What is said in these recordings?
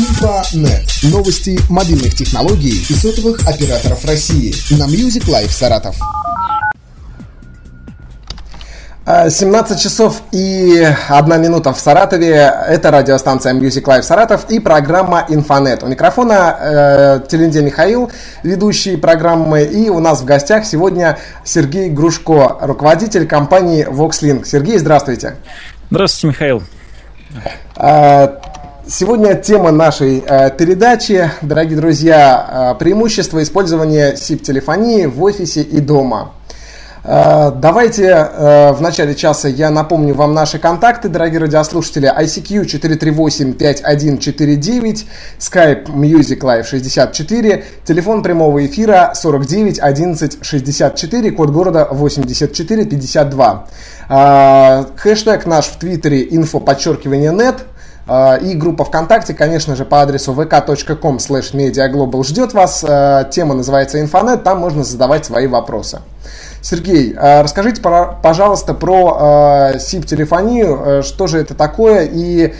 Инфонет. Новости мобильных технологий и сотовых операторов России. На Music Life Саратов. 17 часов и 1 минута в Саратове. Это радиостанция Music Live Саратов и программа Инфонет. У микрофона э, Телендей Михаил, ведущий программы. И у нас в гостях сегодня Сергей Грушко, руководитель компании VoxLink. Сергей, здравствуйте. Здравствуйте, Михаил. Сегодня тема нашей э, передачи, дорогие друзья, э, преимущество использования SIP-телефонии в офисе и дома. Э, давайте в начале часа я напомню вам наши контакты, дорогие радиослушатели. ICQ 438-5149, Skype Music Live 64, телефон прямого эфира 49 11 64, код города 84 52. Э, хэштег наш в Твиттере info подчеркивание нет – и группа ВКонтакте, конечно же, по адресу vk.com slash mediaglobal ждет вас. Тема называется «Инфонет», там можно задавать свои вопросы. Сергей, а расскажите, пожалуйста, про SIP-телефонию, э, что же это такое и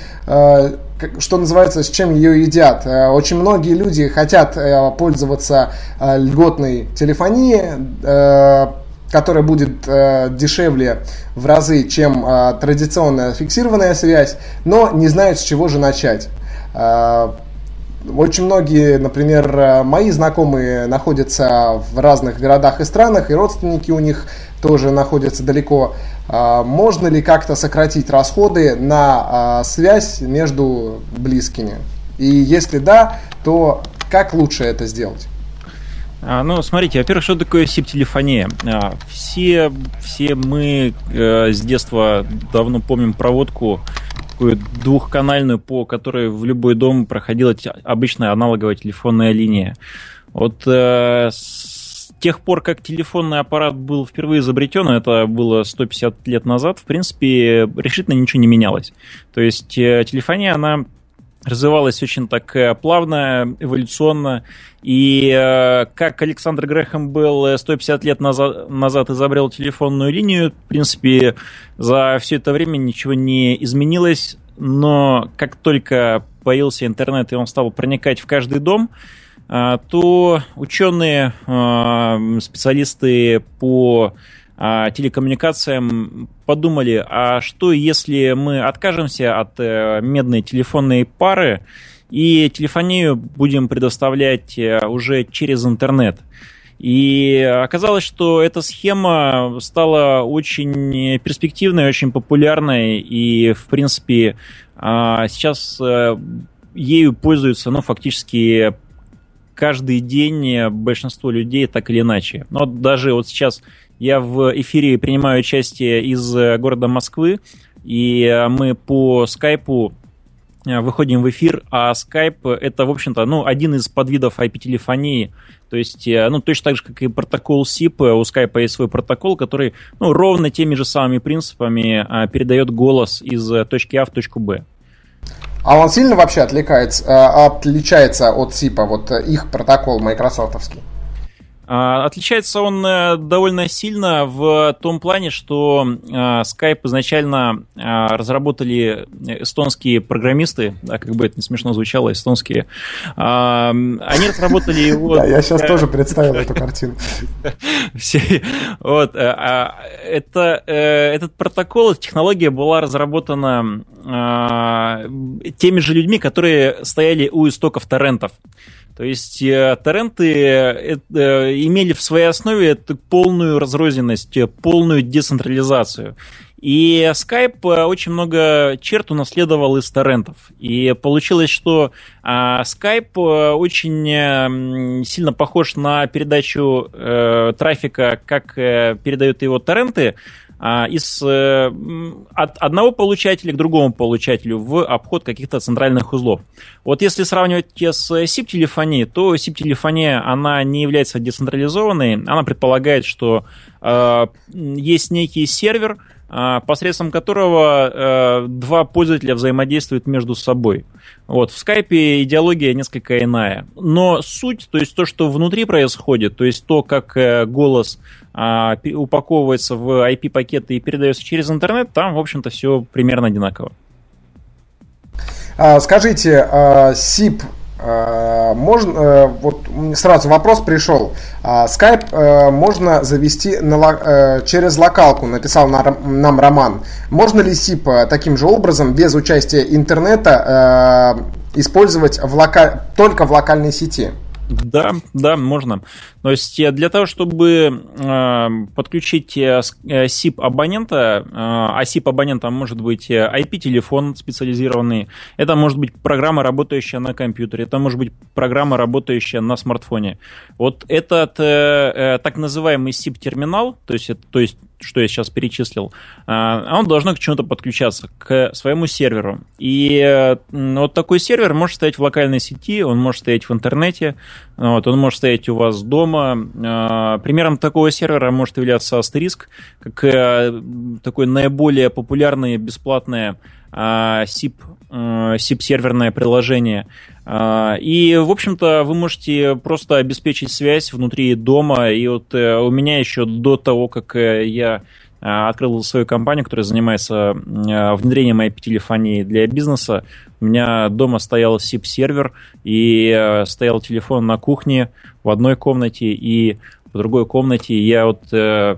что называется, с чем ее едят. Очень многие люди хотят пользоваться льготной телефонией, которая будет дешевле в разы, чем традиционная фиксированная связь, но не знают, с чего же начать. Очень многие, например, э, мои знакомые находятся в разных городах и странах, и родственники у них тоже находятся далеко. А, можно ли как-то сократить расходы на связь между близкими? И если да, то как лучше это сделать? А, ну, смотрите, во-первых, что такое SIP-телефония? Все, все мы э, с детства давно помним проводку такую двухканальную, по которой в любой дом проходила обычная аналоговая телефонная линия. Вот э, с тех пор, как телефонный аппарат был впервые изобретен, это было 150 лет назад, в принципе, решительно ничего не менялось. То есть э, телефония, она развивалась очень так э, плавно, эволюционно. И э, как Александр Грэхэм был 150 лет назад, назад изобрел телефонную линию, в принципе, за все это время ничего не изменилось. Но как только появился интернет и он стал проникать в каждый дом, э, то ученые, специалисты по телекоммуникациям подумали, а что если мы откажемся от э, медной телефонной пары и телефонию будем предоставлять э, уже через интернет? И оказалось, что эта схема стала очень перспективной, очень популярной, и, в принципе, а, сейчас э, ею пользуются, ну, фактически каждый день большинство людей так или иначе. Но даже вот сейчас я в эфире принимаю участие из э, города Москвы, и э, мы по скайпу э, выходим в эфир, а скайп это, в общем-то, ну, один из подвидов IP-телефонии, то есть, ну, точно так же, как и протокол SIP, у скайпа есть свой протокол, который, ну, ровно теми же самыми принципами передает голос из точки А в точку Б. А он сильно вообще отличается, отличается от SIP, вот их протокол майкрософтовский? А, отличается он э, довольно сильно в том плане, что а, Skype изначально а, разработали эстонские программисты, да, как бы это не смешно звучало, эстонские. Они разработали его... Да, я сейчас тоже представил эту картину. Вот, это, э, этот протокол, технология была разработана теми же людьми, которые стояли у истоков торрентов. То есть э, торренты э, э, имели в своей основе полную разрозненность, полную децентрализацию. И Skype очень много черт унаследовал из торрентов. И получилось, что а, Skype очень сильно похож на передачу трафика, как передают его торренты, из, э, от одного получателя к другому получателю в обход каких-то центральных узлов. Вот если сравнивать с SIP-телефонией, то SIP-телефония, она не является децентрализованной, она предполагает, что э, есть некий сервер, э, посредством которого э, два пользователя взаимодействуют между собой. Вот, в скайпе идеология несколько иная. Но суть, то есть то, что внутри происходит, то есть то, как э, голос а, упаковывается в IP-пакеты и передается через интернет, там, в общем-то, все примерно одинаково. Скажите, SIP можно, вот сразу вопрос пришел. Skype можно завести на, через локалку, написал нам Роман. Можно ли SIP таким же образом, без участия интернета, использовать в лока... только в локальной сети? Да, да, можно. То есть э, для того, чтобы э, подключить э, SIP абонента, а SIP абонента может быть IP-телефон специализированный, это может быть программа, работающая на компьютере, это может быть программа, работающая на смартфоне. Вот этот так называемый SIP-терминал, то есть, то есть что я сейчас перечислил, а, он должно к чему-то подключаться, к своему серверу. И вот такой сервер может стоять в локальной сети, он может стоять в интернете, вот, он может стоять у вас дома. А, примером такого сервера может являться Asterisk, как э, такое наиболее популярное бесплатное SIP, а, SIP-серверное э, приложение. А, и, в общем-то, вы можете просто обеспечить связь внутри дома. И вот э, у меня еще до того, как я открыл свою компанию, которая занимается внедрением IP-телефонии для бизнеса. У меня дома стоял SIP-сервер, и э, стоял телефон на кухне в одной комнате, и в другой комнате я вот э,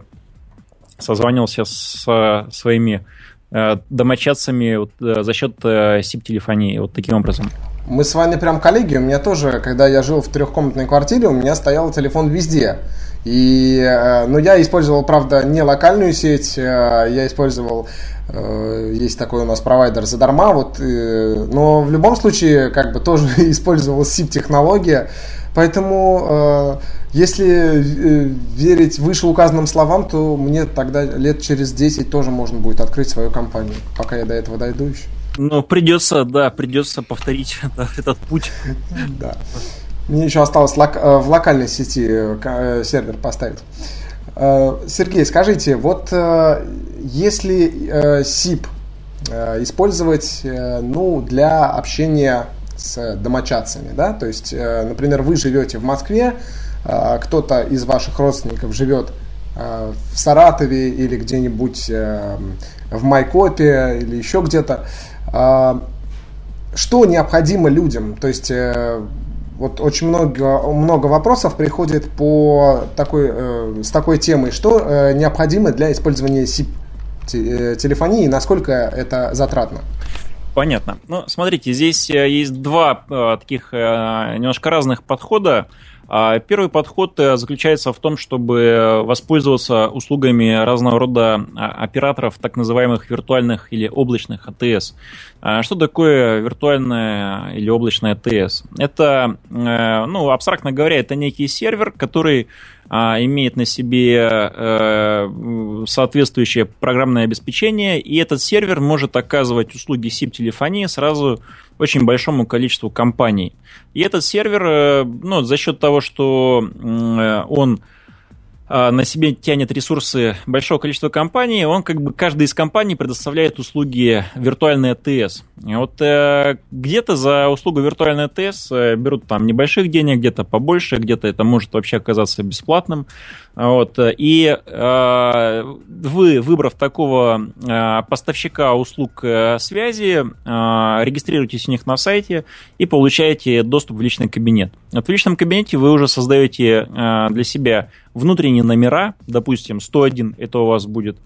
созванивался с своими э, домочадцами за счет SIP-телефонии, вот таким образом. Мы с вами прям коллеги, у меня тоже, когда я жил в трехкомнатной квартире, у меня стоял телефон везде. И, ну, я использовал, правда, не локальную сеть, я использовал Э, есть такой у нас провайдер задарма, вот, э, но в любом случае как бы тоже использовалась SIP-технология, поэтому э, если верить вышеуказанным словам, то мне тогда лет через 10 тоже можно будет открыть свою компанию, пока я до этого дойду еще. Ну, придется, да, придется повторить этот путь. Да. Мне еще осталось в локальной сети сервер поставить. Э, Сергей, скажите, вот э, если SIP э, использовать ну, для общения с домочадцами, да, то есть, например, вы живете в Москве, кто-то из ваших родственников живет в Саратове или где-нибудь в Майкопе или еще где-то, что необходимо людям? То есть вот очень много, много вопросов приходит по такой, э, с такой темой, что э, необходимо для использования SIP э, телефонии насколько это затратно. Понятно. Ну, смотрите, здесь э, есть два э, таких э, немножко разных подхода. А первый подход э, заключается в том, чтобы воспользоваться услугами разного рода а, операторов, так называемых виртуальных или облачных АТС. А что такое виртуальная или облачная АТС? Это, э, ну, абстрактно говоря, это некий сервер, который имеет на себе э, соответствующее программное обеспечение, и этот сервер может оказывать услуги SIP-телефонии сразу очень большому количеству компаний. И этот сервер, э, ну, за счет того, что э, он а, на себе тянет ресурсы большого количества компаний, он как бы каждая из компаний предоставляет услуги виртуальной АТС. Вот э, где-то за услугу виртуальной АТС э, берут там небольших денег, где-то побольше, где-то это может вообще оказаться бесплатным. Вот. И э, вы, выбрав такого э, поставщика услуг э, связи, э, регистрируетесь у них на сайте и получаете доступ в личный кабинет. Вот в личном кабинете вы уже создаете э, для себя внутренние номера, допустим, 101 это у вас будет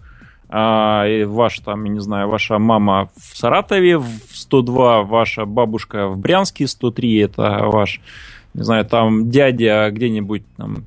а, ваш там, я не знаю, ваша мама в Саратове, в 102 ваша бабушка в Брянске, 103 это ваш, не знаю, там дядя где-нибудь там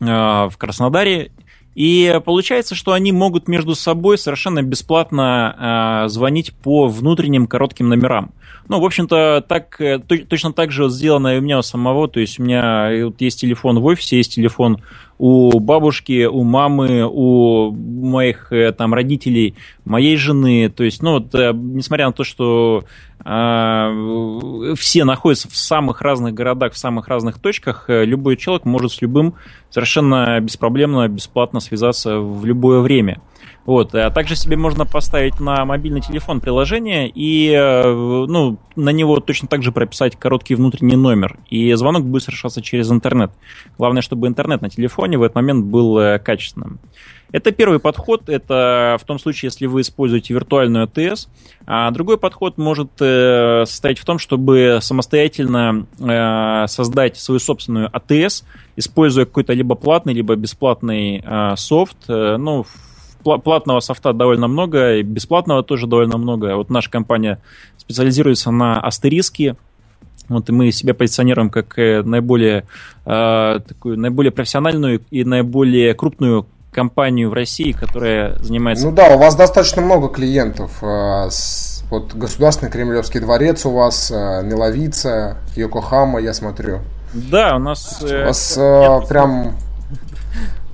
в Краснодаре. И получается, что они могут между собой совершенно бесплатно э, звонить по внутренним коротким номерам. Ну, в общем-то, так, э, точно так же сделано и у меня у самого. То есть у меня вот есть телефон в офисе, есть телефон у бабушки, у мамы, у моих э, там родителей, моей жены. То есть, ну, вот, э, несмотря на то, что э, все находятся в самых разных городах, в самых разных точках, э, любой человек может с любым совершенно беспроблемно, бесплатно связаться в любое время. Вот. А также себе можно поставить на мобильный телефон приложение и э, ну, на него точно так же прописать короткий внутренний номер. И звонок будет совершаться через интернет. Главное, чтобы интернет на телефоне в этот момент был э, качественным. Это первый подход, это в том случае, если вы используете виртуальную АТС. А другой подход может э, состоять в том, чтобы самостоятельно э, создать свою собственную АТС, используя какой-то либо платный, либо бесплатный э, софт. Ну, платного софта довольно много, и бесплатного тоже довольно много. Вот наша компания специализируется на астериске, вот и мы себя позиционируем как наиболее, э, такую, наиболее профессиональную и наиболее крупную компанию в России, которая занимается... Ну да, у вас достаточно много клиентов. Э, вот Государственный Кремлевский дворец у вас, э, Миловица, Йокохама, я смотрю. Да, у нас... У вас э, прям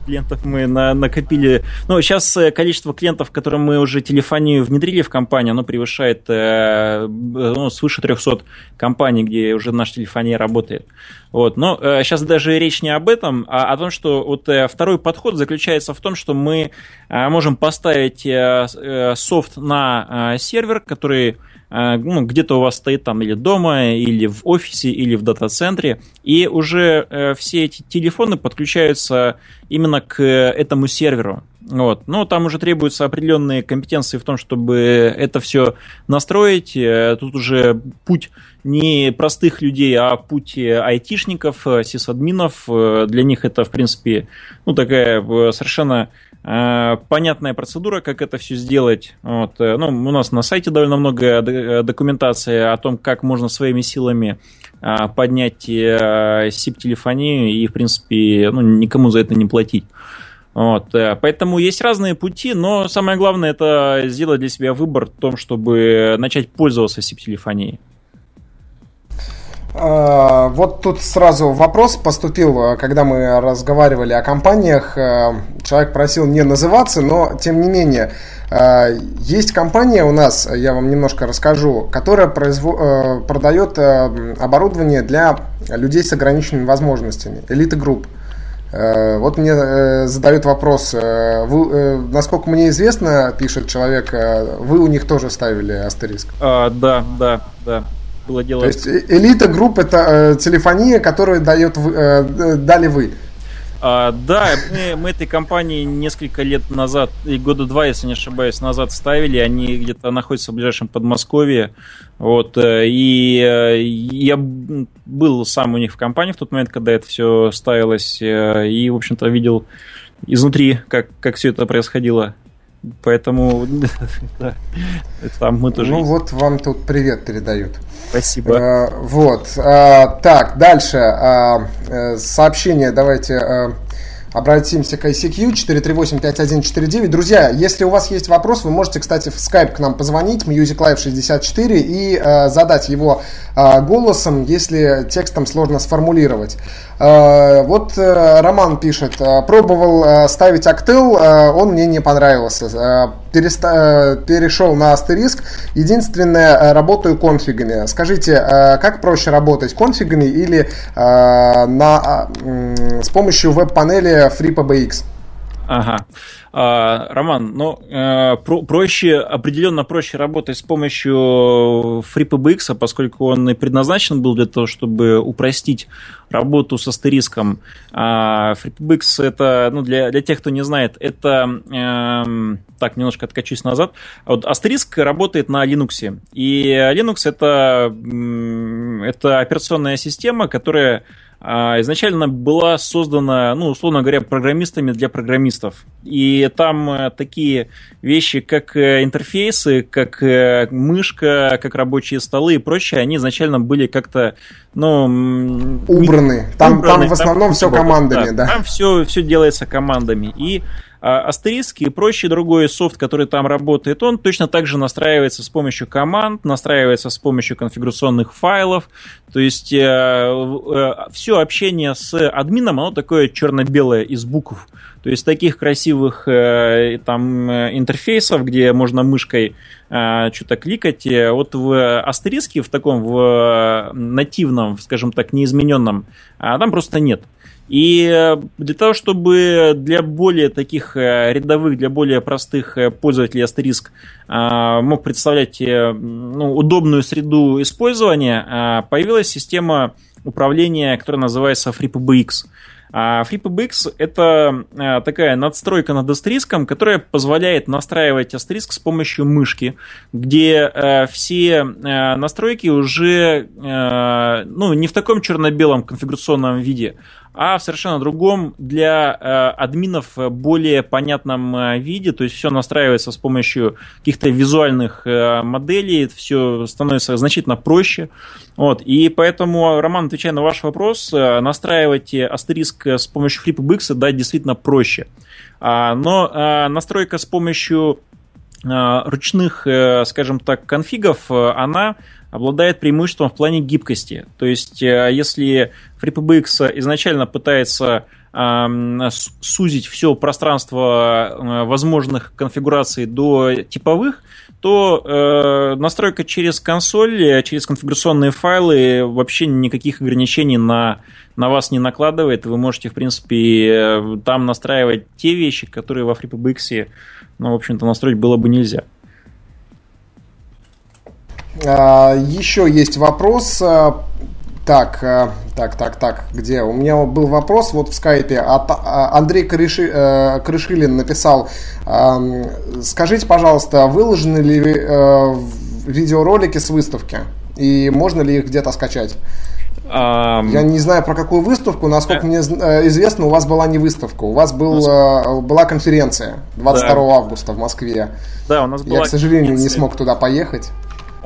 клиентов мы на, накопили. Ну, сейчас э, количество клиентов, которые мы уже телефонию внедрили в компанию, оно превышает э, ну, свыше 300 компаний, где уже наша телефония работает. Вот. Но э, сейчас даже речь не об этом, а о том, что вот э, второй подход заключается в том, что мы э, можем поставить э, э софт на э, сервер, который ну, где-то у вас стоит там или дома, или в офисе, или в дата-центре, и уже э, все эти телефоны подключаются именно к этому серверу. Вот. Но там уже требуются определенные компетенции в том, чтобы это все настроить. Э, тут уже путь не простых людей, а путь айтишников, сисадминов. Для них это, в принципе, ну, такая совершенно Э, понятная процедура, как это все сделать. Вот. Э, ну, у нас на сайте довольно много э, документации о том, как можно своими силами поднять SIP-телефонию и, в принципе, ну, никому за это не платить. Вот, поэтому есть разные пути, но самое главное это сделать для себя выбор в том, чтобы начать пользоваться SIP-телефонией. А, вот тут сразу вопрос поступил, а, когда мы разговаривали о компаниях. А, человек просил не называться, но тем не менее, есть компания у нас, я вам немножко расскажу, которая произво- продает оборудование для людей с ограниченными возможностями, элиты групп. Вот мне э, задают вопрос, вы, э, насколько мне известно, пишет человек, вы у них тоже ставили астериск? А, да, да, да было дело. То есть э, элита групп это э, телефония, которую дает, э, э, дали вы. А, да, мы, мы этой компании несколько лет назад, и года два, если не ошибаюсь, назад ставили. Они где-то находятся в ближайшем Подмосковье. Вот, и я был сам у них в компании в тот момент, когда это все ставилось, и, в общем-то, видел изнутри, как, как все это происходило. Поэтому там мы тоже. Ну вот вам тут привет передают. Спасибо. А, вот. А, так, дальше. Э, сообщение давайте обратимся к ICQ 438-5149. Друзья, если у вас есть вопрос, вы можете, кстати, в Skype к нам позвонить, Music Live 64, и э, задать его э, голосом, если текстом сложно сформулировать. Э, вот э, Роман пишет, э, пробовал э, ставить Actel, э, он мне не понравился. Э, переста- э, перешел на Asterisk. Единственное, э, работаю конфигами. Скажите, э, как проще работать, конфигами или на, э, с помощью веб-панели FreePBX? Ага. А, Роман, ну, э, про проще, определенно проще работать с помощью FreePBX, поскольку он и предназначен был для того, чтобы упростить работу с астериском. А FreePBX это, ну, для, для тех, кто не знает, это, э, так, немножко откачусь назад. Вот астериск работает на Linux, и Linux это, это операционная система, которая а, изначально была создана, ну, условно говоря, программистами для программистов. И там э, такие вещи, как э, интерфейсы, как э, мышка, как рабочие столы и прочее, они изначально были как-то, ну... Убраны. Там, убраны. там в основном там, все командами, да. да. Там все, все делается командами. И а Астериск и прочий другой софт, который там работает, он точно так же настраивается с помощью команд, настраивается с помощью конфигурационных файлов. То есть э, э, все общение с админом, оно такое черно-белое из букв. То есть таких красивых э, там интерфейсов, где можно мышкой э, что-то кликать. Вот в астериске, в таком, в нативном, скажем так, неизмененном, там просто нет. И для того, чтобы для более таких рядовых, для более простых пользователей Asterisk мог представлять ну, удобную среду использования, появилась система управления, которая называется FreePBX. А FreePBX — это такая надстройка над астериском, которая позволяет настраивать астериск с помощью мышки, где все настройки уже ну, не в таком черно-белом конфигурационном виде, а в совершенно другом для э, админов более понятном э, виде, то есть все настраивается с помощью каких-то визуальных э, моделей, все становится значительно проще. Вот, и поэтому, Роман, отвечая на ваш вопрос, э, настраивать астериск с помощью FreePBX, да, действительно проще. А, но э, настройка с помощью э, ручных, скажем так, конфигов, она обладает преимуществом в плане гибкости. То есть, э, если FreePBX изначально пытается сузить все пространство э, возможных конфигураций до типовых, то э, настройка через консоль, через конфигурационные файлы вообще никаких ограничений на, на вас не накладывает. Вы можете, в принципе, там настраивать те вещи, которые во FreePBX, ну, в общем-то, настроить было бы нельзя. А, еще есть вопрос. А, так, а, так, так, так, где? У меня был вопрос вот в скайпе. Андрей Крыши, э, Крышилин написал, скажите, пожалуйста, выложены ли э, видеоролики с выставки? И можно ли их где-то скачать? Um... Я не знаю про какую выставку, насколько мне э, известно, у вас была не выставка, у вас был, была конференция 22 да. августа в Москве. Да, у нас была. Я, к сожалению, не смог туда поехать.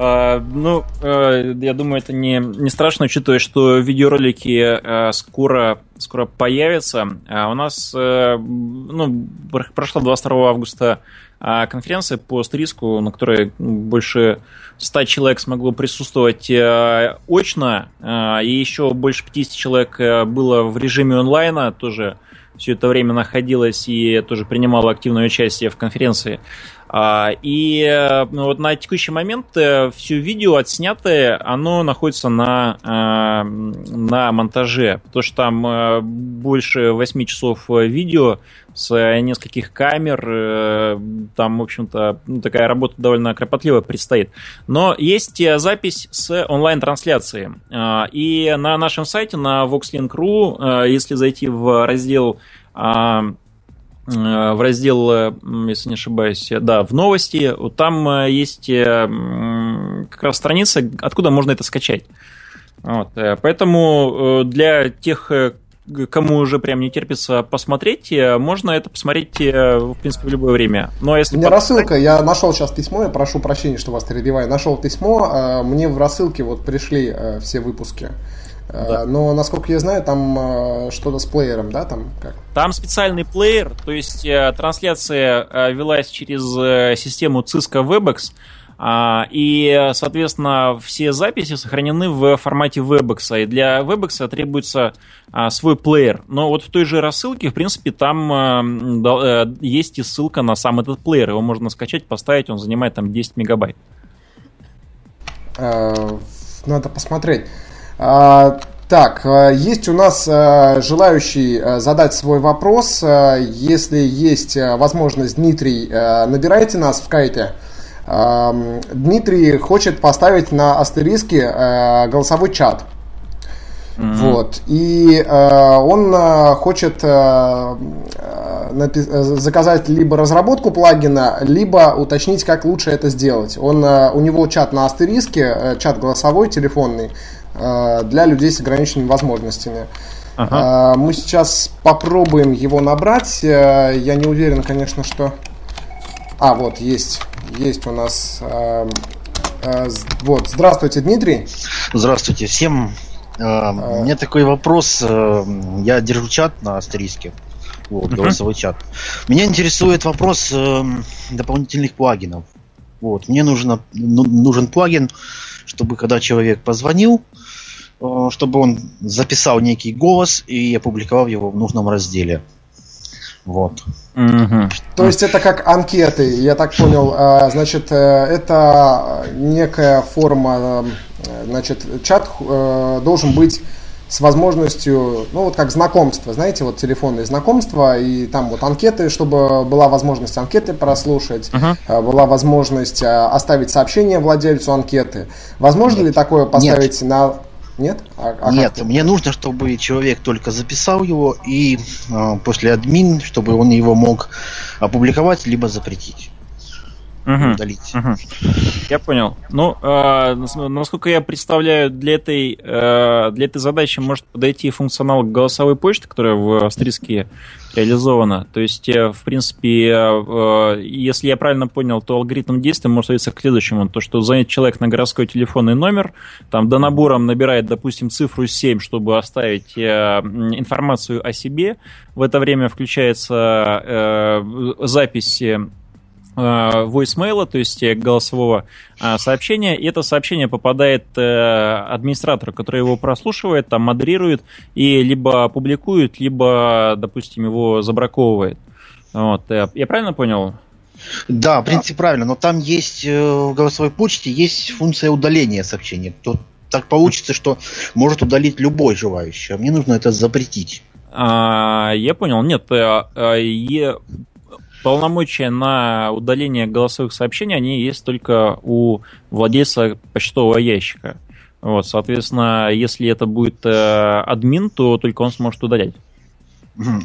А, ну, э, я думаю, это не, не страшно, учитывая, что видеоролики э, скоро, скоро появятся. А у нас э, ну, прошла 22 августа а, конференция по стриску, на которой больше 100 человек смогло присутствовать очно, и еще больше 50 человек было в режиме онлайна, тоже все это время находилось и тоже принимало активное участие в конференции. А, и э, ну, вот на текущий момент э, все видео отснятое, оно находится на, э, на монтаже, потому что там больше 8 часов видео с нескольких камер, там, в общем-то, ну, такая работа довольно кропотливая предстоит. Но есть запись с онлайн-трансляции. И на нашем сайте, на voxlink.ru, если зайти в раздел Э, в раздел, э, если не ошибаюсь, да, в новости, там э, есть как раз страница, откуда можно это скачать. Вот. Поэтому для тех, кому уже прям не терпится посмотреть, можно это посмотреть, в принципе, в любое время. Но если Мне рассылка, я нашел сейчас письмо, я прошу прощения, что вас перебиваю, нашел письмо, мне в рассылке вот пришли все выпуски. Да. Но, насколько я знаю, там э, что-то с плеером, да, там как? Там специальный плеер, то есть э, трансляция э, велась через систему Cisco WebEx, а, и, соответственно, все записи сохранены в формате WebEx, и для WebEx требуется а, свой плеер. Но вот в той же рассылке, в принципе, там есть и ссылка на сам этот плеер. Его можно скачать, поставить, он занимает там 10 мегабайт. Надо посмотреть. А, так, а, есть у нас а, желающий задать свой вопрос. Если есть возможность, Дмитрий, набирайте нас в скайпе. Дмитрий хочет поставить на астериске голосовой чат. Mm-hmm. Вот. И э, он э, хочет э, напи- заказать либо разработку плагина, либо уточнить, как лучше это сделать. Он, э, у него чат на астериске, э, чат голосовой, телефонный. Э, для людей с ограниченными возможностями. Ага. Э, мы сейчас попробуем его набрать. Э, я не уверен, конечно, что... А, вот, есть. Есть у нас... Вот, здравствуйте, Дмитрий. Здравствуйте всем. У меня такой вопрос. Я держу чат на астериске. Вот, голосовой uh-huh. чат. Меня интересует вопрос дополнительных плагинов. Вот, мне нужно, ну, нужен плагин, чтобы когда человек позвонил, чтобы он записал некий голос и опубликовал его в нужном разделе. Вот. Угу. То есть это как анкеты, я так понял. А, значит, э, это некая форма, э, значит, чат э, должен быть с возможностью, ну вот как знакомство, знаете, вот телефонные знакомства, и там вот анкеты, чтобы была возможность анкеты прослушать, uh-huh. была возможность оставить сообщение владельцу анкеты. Возможно Нет. ли такое поставить Нет. на нет? А, а Нет, как? мне нужно, чтобы человек только записал его и э, после админ, чтобы он его мог опубликовать либо запретить. Угу, удалить. Угу. Я понял. Ну, э, насколько я представляю, для этой, э, для этой задачи может подойти функционал голосовой почты, которая в австрийские реализована. То есть, э, в принципе, э, если я правильно понял, то алгоритм действия может сводиться к следующему. То, что звонит человек на городской телефонный номер, там до набора набирает, допустим, цифру 7, чтобы оставить э, информацию о себе. В это время включается запись Э, voicemail, то есть э, голосового э, сообщения, и это сообщение попадает администратору, который его прослушивает, там модерирует и либо публикует, либо, допустим, его забраковывает. Вот. Я правильно понял? Да, в принципе, правильно, но там есть в голосовой почте есть функция удаления сообщений. То так получится, что может удалить любой желающий, а мне нужно это запретить. А, я понял. Нет, а, а, полномочия на удаление голосовых сообщений, они есть только у владельца почтового ящика. Вот, соответственно, если это будет э, админ, то только он сможет удалять.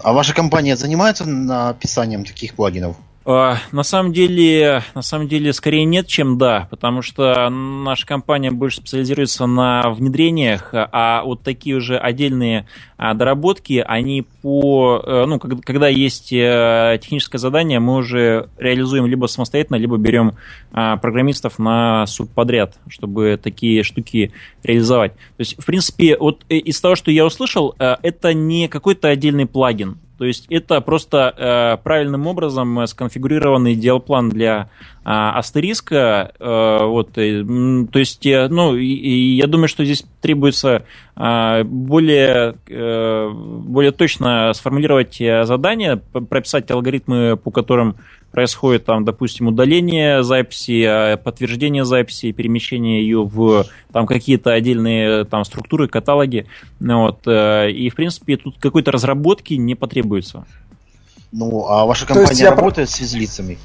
А ваша компания занимается написанием таких плагинов? А, на самом деле, на самом деле, скорее нет, чем да, потому что наша компания больше специализируется на внедрениях, а вот такие уже отдельные а, доработки, они по, э, ну, когда есть э, техническое задание, мы уже реализуем либо самостоятельно, либо берем а, программистов на субподряд, чтобы такие штуки реализовать. То есть, в принципе, вот э, из того, что я услышал, это не какой-то отдельный плагин. То есть это просто э, правильным образом сконфигурированный диалплан для э, астериска. Э, вот, э, то есть, э, ну, и, и я думаю, что здесь требуется э, более, э, более точно сформулировать э, задание, прописать алгоритмы, по которым происходит там, допустим, удаление записи, а, подтверждение записи, перемещение ее в там какие-то отдельные там структуры, каталоги. Ну вот, э, и, в принципе, тут какой-то разработки не потребуется. Ну, а ваша компания я... работает с физлицами?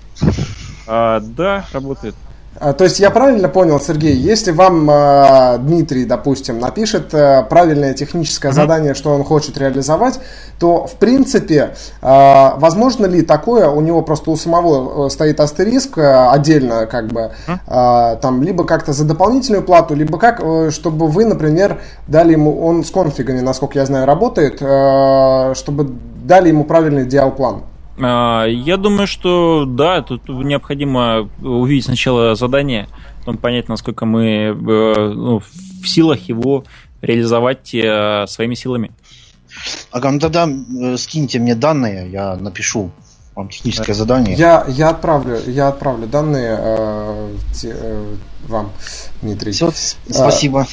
А, да, работает. А, то есть я правильно понял, Сергей, если вам э, Дмитрий, допустим, напишет э, правильное техническое mm-hmm. задание, что он хочет реализовать, то в принципе, э, возможно ли такое, у него просто у самого э, стоит астериск э, отдельно, как бы, э, там, либо как-то за дополнительную плату, либо как, э, чтобы вы, например, дали ему, он с конфигами, насколько я знаю, работает, э, чтобы дали ему правильный диал-план. А, я думаю, что да, тут необходимо увидеть сначала задание, потом понять, насколько мы э, ну, в силах его реализовать э, своими силами. Ага, ну тогда э, скиньте мне данные, я напишу вам техническое задание. Я, я отправлю, я отправлю данные э, те, э, вам, Дмитрий. Все, спасибо.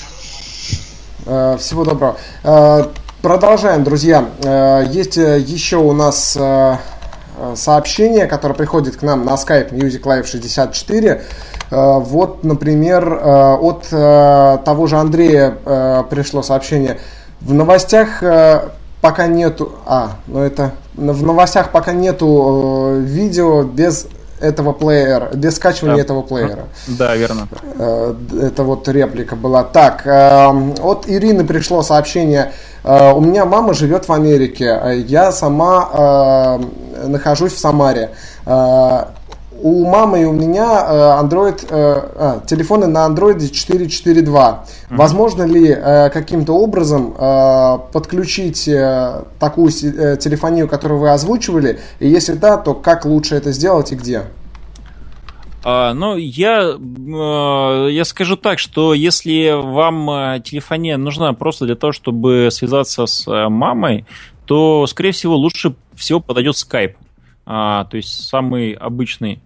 Э, всего доброго. Э, продолжаем, друзья. Э, есть еще у нас Э, сообщение, которое приходит к нам на Skype Music Live 64. Э, вот, например, э, от того же Андрея пришло сообщение. В новостях пока нету... А, ну это... В новостях пока нету видео без этого плеера, без скачивания да. этого плеера. Да, верно. Это вот реплика была. Так, от Ирины пришло сообщение. У меня мама живет в Америке. Я сама нахожусь в Самаре. Э, у мамы и у меня э, Android, э, а, телефоны на Android 4.4.2. Mm-hmm. Возможно ли каким-то образом подключить такую телефонию, которую вы озвучивали? И если да, то как лучше это сделать и где? А, ну, я, я скажу так, что если вам телефония нужна просто для того, чтобы связаться с мамой, то, скорее всего, лучше всего подойдет Skype. А, то есть самый обычный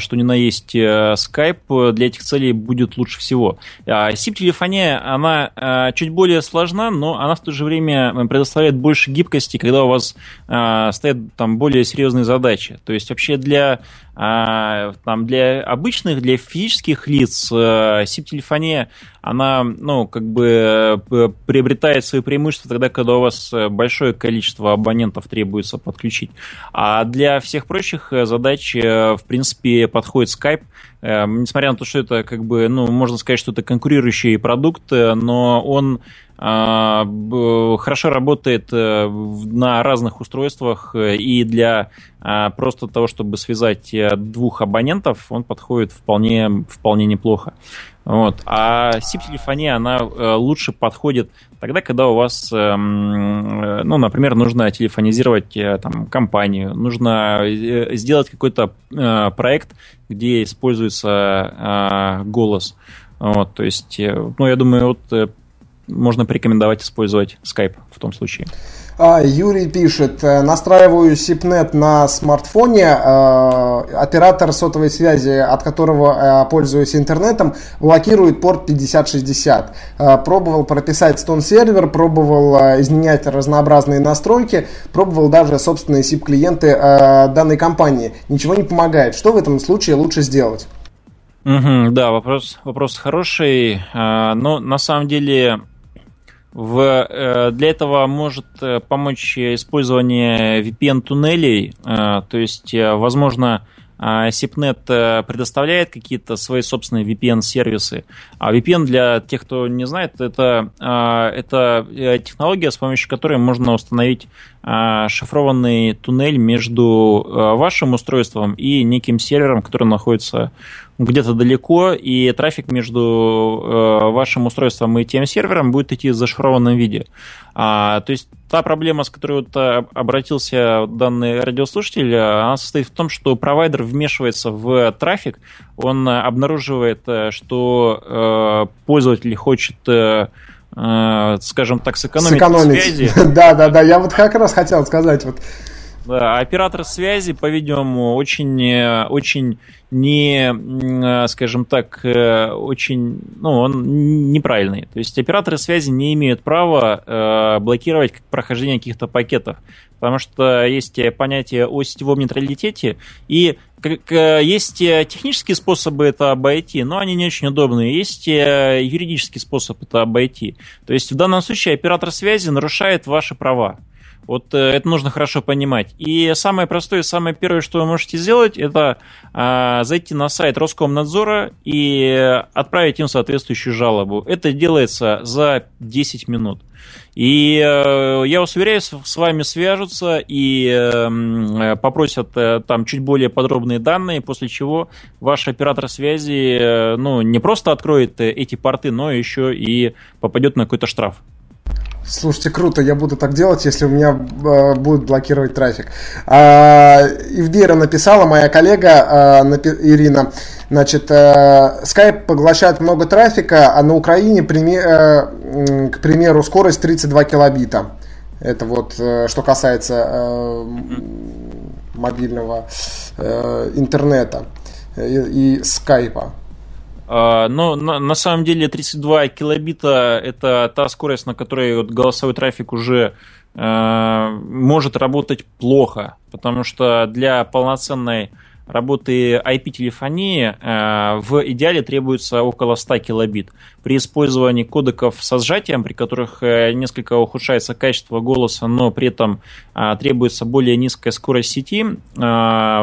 что ни на есть э, Skype для этих целей будет лучше всего. SIP-телефония, она а, чуть более сложна, но она в то же время предоставляет больше гибкости, когда у вас а, стоят там более серьезные задачи. То есть вообще для а, там для обычных, для физических лиц SIP-телефония, она, ну, как бы приобретает свои преимущества тогда, когда у вас большое количество абонентов требуется подключить. А для всех прочих задач, в принципе, подходит Skype. Несмотря на то, что это, как бы, ну, можно сказать, что это конкурирующий продукт, но он хорошо работает э, на разных устройствах э, и для а, просто того, чтобы связать э, двух абонентов, он подходит вполне, вполне неплохо. Вот. А SIP-телефония, она лучше подходит тогда, когда у вас, эм, ну, например, нужно телефонизировать там, компанию, нужно сделать какой-то проект, где используется голос. Вот, то есть, ну, я думаю, вот можно порекомендовать использовать Skype в том случае. А, Юрий пишет, э, настраиваю SIPNet на смартфоне, э, оператор сотовой связи, от которого э, пользуюсь интернетом, блокирует порт 5060. Пробовал прописать Stone сервер, пробовал изменять разнообразные настройки, пробовал даже собственные SIP-клиенты данной компании. Ничего не помогает. Что в этом случае лучше сделать? Угу, да, вопрос, вопрос хороший. Но на самом деле в, э, для этого может э, помочь использование VPN-туннелей, э, то есть, возможно, SIPNet предоставляет какие-то свои собственные VPN-сервисы. А VPN, для тех, кто не знает, это, это технология, с помощью которой можно установить шифрованный туннель между вашим устройством и неким сервером, который находится где-то далеко, и трафик между э, вашим устройством и тем сервером будет идти в зашифрованном виде. А, то есть та проблема, с которой вот обратился данный радиослушатель, она состоит в том, что провайдер вмешивается в трафик, он обнаруживает, э, что э, пользователь хочет э, скажем так, сэкономить, сэкономить. связи. Да, да, да, я вот как раз хотел сказать, вот да, оператор связи, по-видимому, очень, э, очень не, э, скажем так, э, очень, ну, он неправильный. То есть операторы связи не имеют права блокировать прохождение каких-то пакетов, потому что есть понятие о сетевом нейтралитете, и есть технические способы это обойти, но они не очень удобные. Есть юридический способ это обойти. То есть в данном случае оператор связи нарушает ваши права. Вот э, это нужно хорошо понимать. И самое простое, самое первое, что вы можете сделать, это э, зайти на сайт Роскомнадзора и отправить им соответствующую жалобу. Это делается за 10 минут. И э, я вас уверяю, с вами свяжутся и э, попросят э, там чуть более подробные данные, после чего ваш оператор связи ну, не просто откроет эти порты, но еще и попадет на какой-то штраф. Слушайте, круто, я буду так делать, если у меня э, будут блокировать трафик. А, Ивдира написала, моя коллега э, напи- Ирина, значит, э, Skype поглощает много трафика, а на Украине, прими- э, к примеру, скорость 32 килобита. Это вот, э, что касается э, мобильного э, интернета и, и скайпа. А, но на, самом деле 32 килобита это та скорость, на которой голосовой трафик уже э, может работать плохо, потому что для полноценной работы IP-телефонии э, в идеале требуется около 100 килобит. При использовании кодеков со сжатием, при которых э, несколько ухудшается качество голоса, но при этом э, требуется более низкая скорость сети,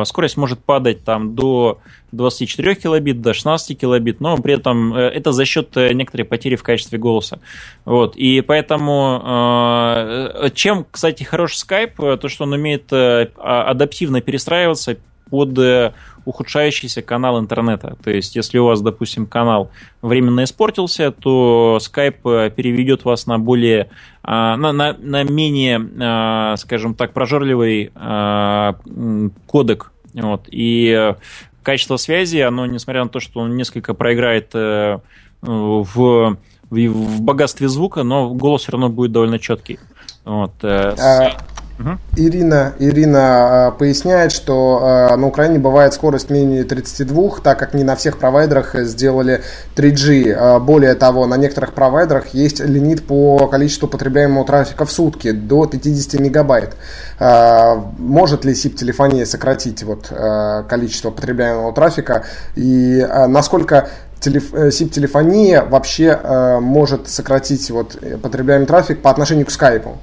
скорость может падать там до 24 килобит, до 16 килобит, но при этом это за счет некоторой потери в качестве голоса. Вот. И поэтому чем, кстати, хорош Skype, то, что он умеет адаптивно перестраиваться под э, ухудшающийся канал интернета. То есть, если у вас, допустим, канал временно испортился, то Skype э, переведет вас на более, а, на, на, на менее, а, скажем так, прожорливый а, кодек. Вот. И качество связи, оно, несмотря на то, что он несколько проиграет э, в, в богатстве звука, но голос все равно будет довольно четкий. Вот. Ирина, Ирина э, поясняет, что э, на Украине бывает скорость менее 32, так как не на всех провайдерах сделали 3G. Э, более того, на некоторых провайдерах есть лимит по количеству потребляемого трафика в сутки до 50 мегабайт. Э, может ли SIP-телефония сократить вот, э, количество потребляемого трафика и э, насколько телеф... SIP-телефония э, вообще э, может сократить вот, потребляемый трафик по отношению к скайпу?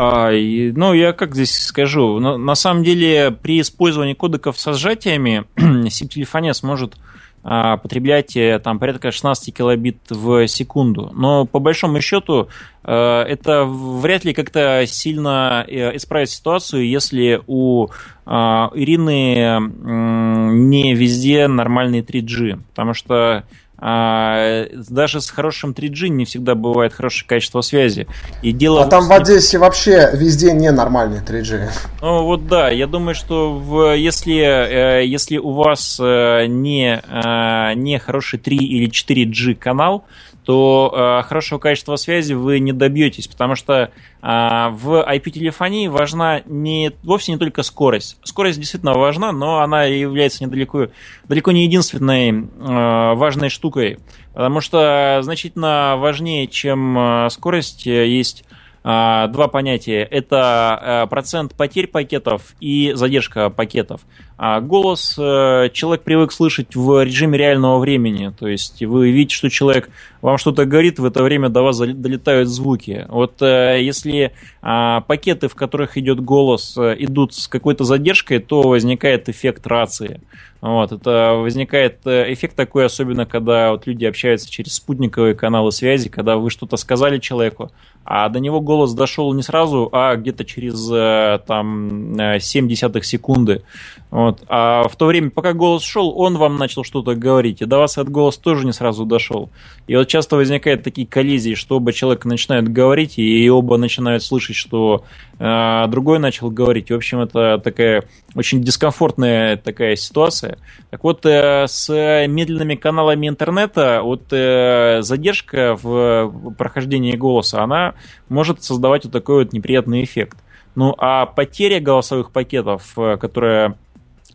А, и, ну, я как здесь скажу, на, на самом деле при использовании кодеков со сжатиями SIP-телефония сможет а, потреблять э, там порядка 16 килобит в секунду. Но по большому счету а, это вряд ли как-то сильно э, исправит ситуацию, если у а, Ирины не везде нормальный 3G. Потому что а, даже с хорошим 3G не всегда бывает хорошее качество связи. И дело а там в Одессе вообще везде ненормальный 3G. Ну вот да, я думаю, что в, если, э, если у вас э, не, э, не хороший 3 или 4G канал, то э, хорошего качества связи вы не добьетесь, потому что э, в IP-телефонии важна не, вовсе не только скорость. Скорость действительно важна, но она является недалеко, далеко не единственной э, важной штукой, потому что значительно важнее, чем э, скорость, есть а, два понятия. Это э, процент потерь пакетов и задержка пакетов. А голос э, человек привык слышать в режиме реального времени. То есть вы видите, что человек вам что-то говорит, в это время до вас долетают звуки. Вот э, если а, пакеты, в которых идет голос, идут с какой-то задержкой, то возникает эффект рации. Вот, это возникает эффект такой, особенно когда вот люди общаются через спутниковые каналы связи, когда вы что-то сказали человеку, а до него голос дошел не сразу, а где-то через э, там 7 э, десятых секунды. Вот. А в то время, пока голос шел, он вам начал что-то говорить, и до вас этот голос тоже не сразу дошел. И вот часто возникают такие коллизии, что оба человека начинают говорить, и оба начинают слышать, что э, другой начал говорить. В общем, это такая очень дискомфортная такая ситуация. Так вот, э, с медленными каналами интернета вот э, задержка в прохождении голоса, она может создавать вот такой вот неприятный эффект. Ну а потеря голосовых пакетов, э, которая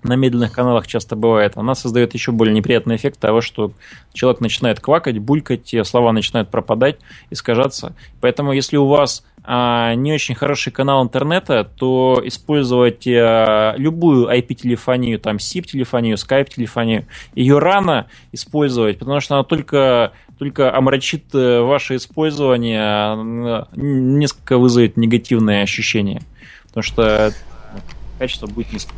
на медленных каналах часто бывает, она создает еще более неприятный эффект того, что человек начинает квакать, булькать, слова начинают пропадать, искажаться. Поэтому если у вас а, не очень хороший канал интернета, то использовать а, любую IP-телефонию, там SIP-телефонию, Skype-телефонию, ее рано использовать, потому что она только только омрачит э, ваше использование, а, несколько вызовет негативные ощущения. Потому что качество будет низким.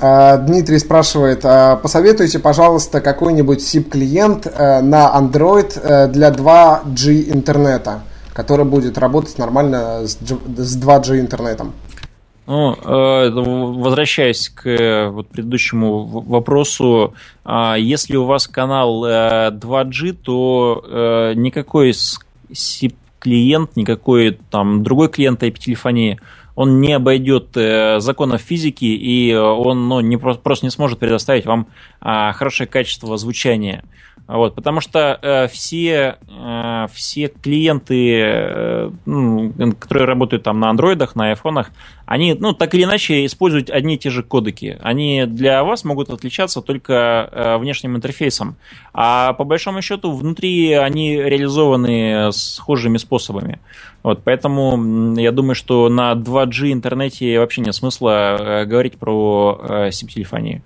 А, Дмитрий спрашивает, а, посоветуйте, пожалуйста, какой-нибудь SIP-клиент э, на Android э, для 2G интернета, который будет работать нормально с 2G интернетом. Ну, э, возвращаясь к вот предыдущему вопросу, а, если у вас канал 2G, э, то никакой SIP-клиент, никакой там другой клиент IP-телефонии, он не обойдет законов физики, и он ну, не, просто не сможет предоставить вам а, хорошее качество звучания. Вот, потому что э, все, э, все клиенты, э, ну, которые работают там на андроидах, на айфонах, они, ну, так или иначе, используют одни и те же кодеки. Они для вас могут отличаться только э, внешним интерфейсом. А по большому счету, внутри они реализованы схожими способами. Вот, поэтому я думаю, что на 2G интернете вообще нет смысла э, говорить про э, SIP-телефонию.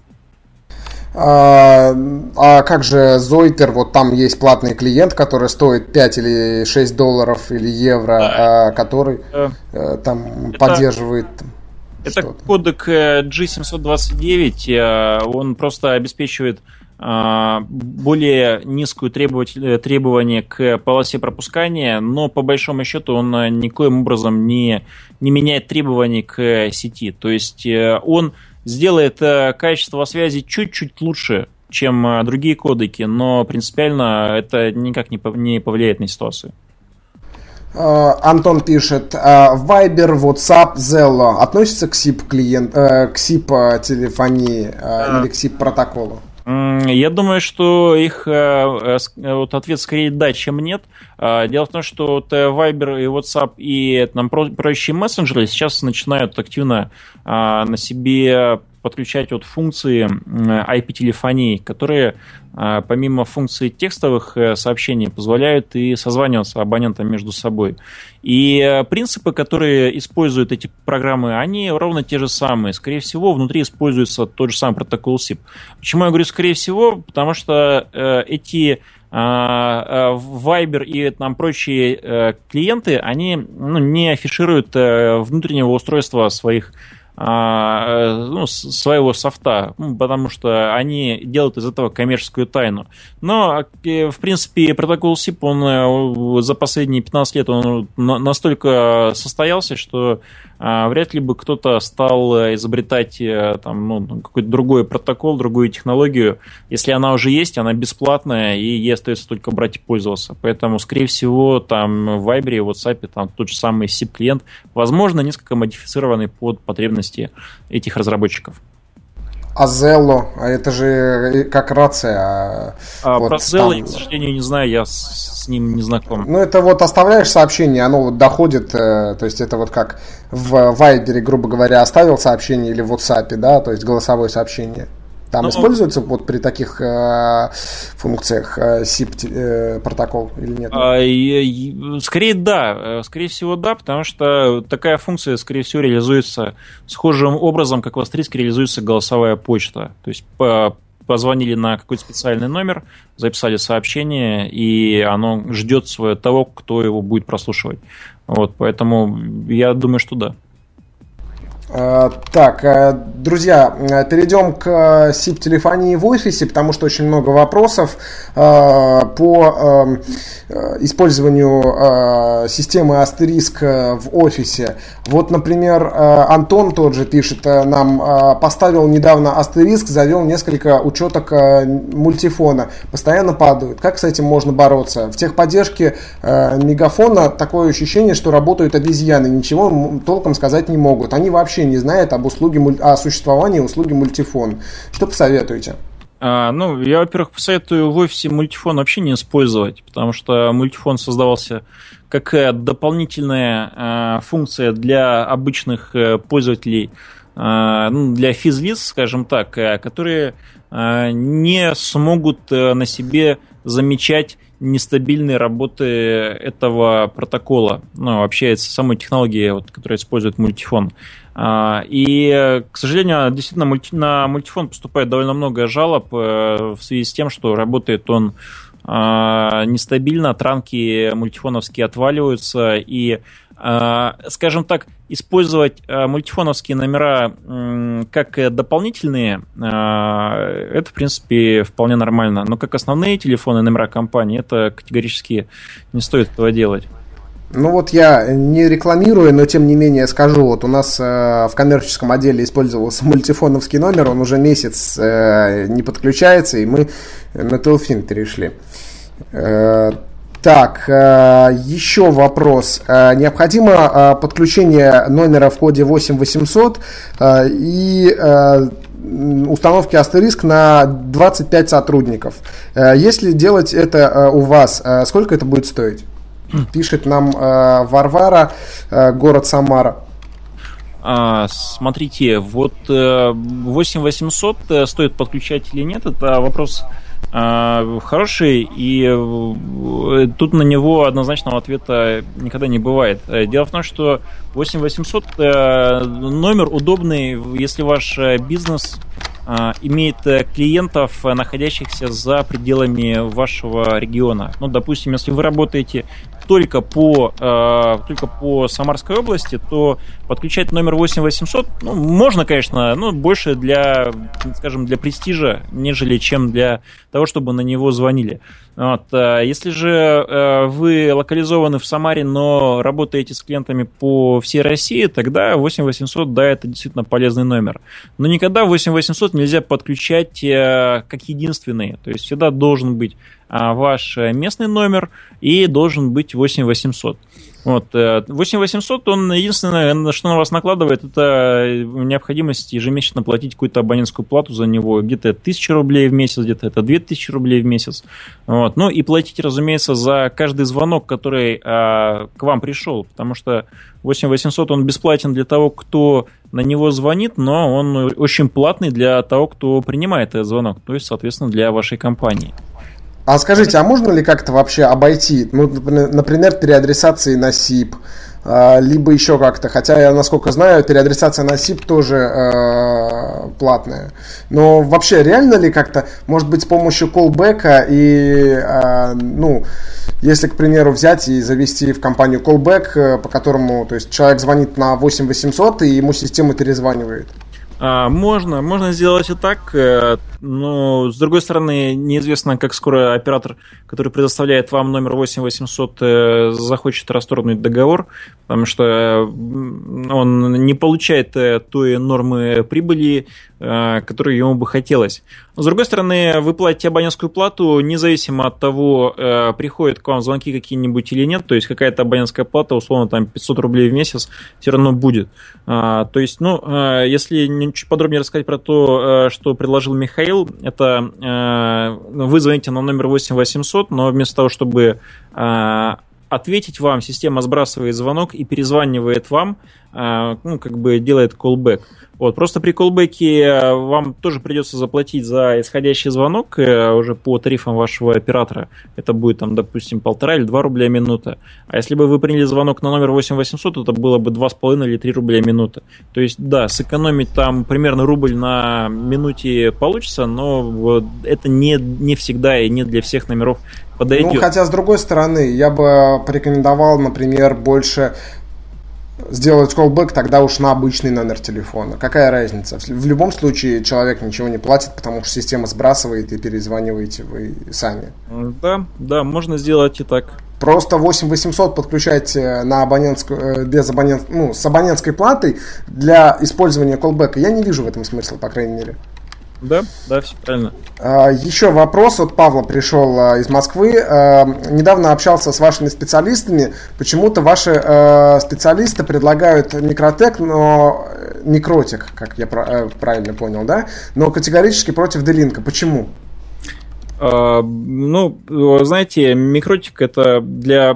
А, а как же Zoiter, вот там есть платный клиент, который стоит 5 или 6 долларов или евро, да. а, который а, там это, поддерживает... Это кодек э, G729, э, он просто обеспечивает более низкую требование к полосе пропускания, но по большому счету он никоим образом не, не меняет требований к сети. То есть он сделает э, качество связи чуть-чуть лучше, чем э, другие кодеки, но принципиально это никак не повлияет на ситуацию. Э, Антон пишет, Viber, WhatsApp, Zello относятся к SIP клиент, к SIP телефонии или к SIP протоколу? Я думаю, что их вот ответ скорее да, чем нет. Дело в том, что вот Viber и WhatsApp и там прочие мессенджеры сейчас начинают активно на себе подключать вот функции IP-телефонии, которые а, помимо функций текстовых э, сообщений позволяют и созваниваться абонентам между собой. И э, принципы, которые используют эти программы, они ровно те же самые. Скорее всего, внутри используется тот же самый протокол SIP. Почему я говорю скорее всего? Потому что э, эти а, Viber и там прочие клиенты, они ну, не афишируют внутреннего устройства своих а, ну, своего софта, потому что они делают из этого коммерческую тайну. Но, э, в принципе, протокол SIP, он э, за последние 15 лет он настолько состоялся, что а, вряд ли бы кто-то стал изобретать там, ну, какой-то другой протокол, другую технологию. Если она уже есть, она бесплатная, и ей остается только брать и пользоваться. Поэтому, скорее всего, там в Viber и WhatsApp там тот же самый SIP-клиент, возможно, несколько модифицированный под потребности этих разработчиков. А Zello, а это же э, как рация. А, а вот про Zello там... я, к сожалению, не знаю, я с, с ним не знаком. Ну, это вот оставляешь сообщение, оно вот доходит, э, то есть это вот как в Viber, грубо говоря, оставил сообщение или в WhatsApp, да, то есть голосовое сообщение. Там ну, используется вот при таких э, функциях э, SIP э, протокол или нет? А, и, скорее да, э, скорее всего да, потому что такая функция, скорее всего, реализуется схожим образом, как в Астриске реализуется голосовая почта. То есть по, позвонили на какой-то специальный номер, записали сообщение, и оно ждет своего того, кто его будет прослушивать. Вот, поэтому я думаю, что да. Э, так, э, друзья, э, перейдем к SIP-телефонии в офисе, потому что очень много вопросов по использованию системы Астериск в офисе. Вот, например, Антон тот же пишет нам, поставил недавно Астериск, завел несколько учеток мультифона, постоянно падают. Как с этим можно бороться? В техподдержке мегафона такое ощущение, что работают обезьяны, ничего толком сказать не могут. Они вообще вообще не знает об, услуге, о существовании услуги мультифон. Что посоветуете? А, ну, я, во-первых, посоветую в офисе мультифон вообще не использовать, потому что мультифон создавался как дополнительная а, функция для обычных а, пользователей, ну, для физлиц, скажем так, которые не смогут на себе замечать нестабильной работы этого протокола, ну, вообще самой технологии, вот, которая использует мультифон. А, и, к сожалению, действительно на мультифон поступает довольно много жалоб э, в связи с тем, что работает он а, нестабильно, транки мультифоновские отваливаются, и, а, скажем так, использовать мультифоновские номера как дополнительные, это, в принципе, вполне нормально. Но как основные телефоны, номера компании, это категорически не стоит этого делать. Ну вот я не рекламирую, но тем не менее скажу, вот у нас э, в коммерческом отделе использовался мультифоновский номер, он уже месяц э, не подключается, и мы на Телфин перешли. Э, так, э, еще вопрос. Э, необходимо э, подключение номера в коде 8800 э, и э, установки Астериск на 25 сотрудников. Э, если делать это э, у вас, э, сколько это будет стоить? Пишет нам э, Варвара, э, город Самара. А, смотрите, вот э, 8800 э, стоит подключать или нет, это вопрос э, хороший, и э, тут на него однозначного ответа никогда не бывает. Э, дело в том, что 8800 э, номер удобный, если ваш э, бизнес имеет э, клиентов, э, находящихся за пределами вашего региона. Ну, допустим, если вы работаете только по, э, только по Самарской области, то подключать номер 8800, ну, можно, конечно, но больше для, скажем, для престижа, нежели чем для того, чтобы на него звонили. Вот. Если же вы локализованы в Самаре, но работаете с клиентами по всей России, тогда 8800, да, это действительно полезный номер. Но никогда 8800 нельзя подключать э, как единственный. То есть всегда должен быть а, ваш местный номер и должен быть 8800. Вот. 8800, э, он единственное, что на вас накладывает, это необходимость ежемесячно платить какую-то абонентскую плату за него. Где-то 1000 рублей в месяц, где-то это 2000 рублей в месяц. Вот. Ну и платить, разумеется, за каждый звонок, который а, к вам пришел, потому что 8800 он бесплатен для того, кто на него звонит, но он очень платный для того, кто принимает этот звонок, то есть, соответственно, для вашей компании. А скажите, а можно ли как-то вообще обойти, ну, например, переадресации на SIP, а, либо еще как-то, хотя я, насколько знаю, переадресация на SIP тоже э, платная. Но вообще, реально ли как-то, может быть, с помощью callback и, э, ну, если, к примеру, взять и завести в компанию callback, э, по которому, то есть человек звонит на 8800 и ему система перезванивает? А, можно, можно сделать и так, э, но с другой стороны, неизвестно, как скоро оператор, который предоставляет вам номер 8800, э, захочет расторгнуть договор, потому что э, он не получает той нормы прибыли, которую ему бы хотелось. С другой стороны, вы платите абонентскую плату независимо от того, приходят к вам звонки какие-нибудь или нет, то есть какая-то абонентская плата, условно, там 500 рублей в месяц, все равно будет. То есть, ну, если чуть подробнее рассказать про то, э, что предложил Михаил. Это э, вы звоните на номер 8800, но вместо того, чтобы э, ответить вам, система сбрасывает звонок и перезванивает вам, ну, как бы делает callback. Вот, просто при колбеке э, вам тоже придется заплатить за исходящий звонок э, уже по тарифам вашего оператора. Это будет, там, допустим, полтора или два рубля минута. А если бы вы приняли звонок на номер 8800, это было бы два с половиной или три рубля минута. То есть, да, сэкономить там примерно рубль на минуте получится, но это не, не всегда и не для всех номеров подойдет. Ну, хотя, с другой стороны, я бы порекомендовал, например, больше сделать callback тогда уж на обычный номер телефона. Какая разница? В любом случае человек ничего не платит, потому что система сбрасывает и перезваниваете вы сами. Да, да, можно сделать и так. Просто 8800 подключать на абонентскую, э, без абонент, ну, с абонентской платой для использования callback. Я не вижу в этом смысла, по крайней мере. Да, да, все правильно. А, еще вопрос от Павла пришел а, из Москвы. А, недавно общался с вашими специалистами. Почему-то ваши специалисты предлагают микротек, но микротик, как я э, правильно понял, да? Но категорически против делинка. Почему? Ну, знаете, микротик это для,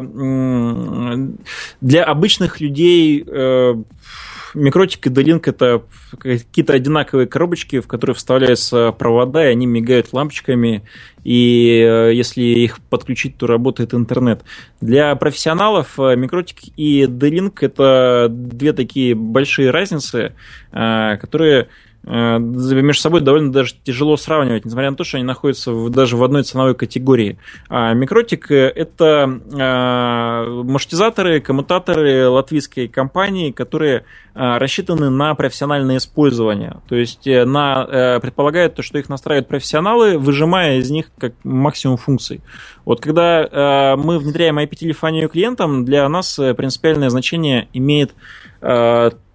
для обычных людей э, микротик и D-Link это какие-то одинаковые коробочки, в которые вставляются провода, и они мигают лампочками, и э, если их подключить, то работает интернет. Для профессионалов э, микротик и D-Link это две такие большие разницы, э, которые между собой довольно даже тяжело сравнивать, несмотря на то, что они находятся в, даже в одной ценовой категории. А Микротик – это э, маршрутизаторы, коммутаторы латвийской компании, которые э, рассчитаны на профессиональное использование. То есть на, предполагают то, что их настраивают профессионалы, выжимая из них как максимум функций. Вот когда мы внедряем IP-телефонию клиентам, для нас принципиальное значение имеет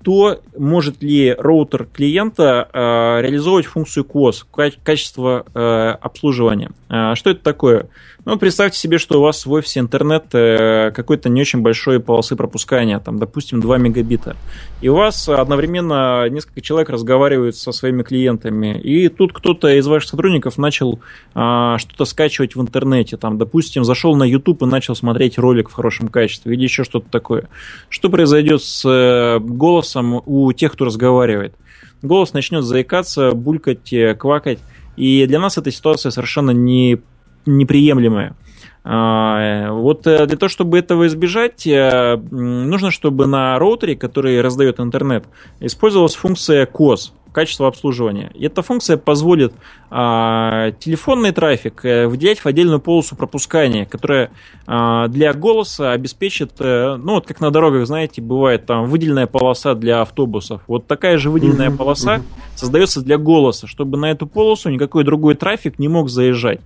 то может ли роутер клиента э, реализовывать функцию QoS, качество э, обслуживания. Э, что это такое? Ну, представьте себе, что у вас в офисе интернет э, какой-то не очень большой полосы пропускания, там, допустим, 2 мегабита. И у вас одновременно несколько человек разговаривают со своими клиентами. И тут кто-то из ваших сотрудников начал э, что-то скачивать в интернете. Там, допустим, зашел на YouTube и начал смотреть ролик в хорошем качестве или еще что-то такое. Что произойдет с э, голосом у тех, кто разговаривает? Голос начнет заикаться, булькать, э, квакать. И для нас эта ситуация совершенно не неприемлемое. А, вот э, для того, чтобы этого избежать, э, нужно, чтобы на роутере, который раздает интернет, использовалась функция COS, качество обслуживания. И эта функция позволит а, телефонный трафик а, выделять в отдельную полосу пропускания, которая а, для голоса обеспечит, а, ну вот как на дорогах, знаете, бывает там выделенная полоса для автобусов. Вот такая же выделенная mm-hmm, полоса mm-hmm. создается для голоса, чтобы на эту полосу никакой другой трафик не мог заезжать.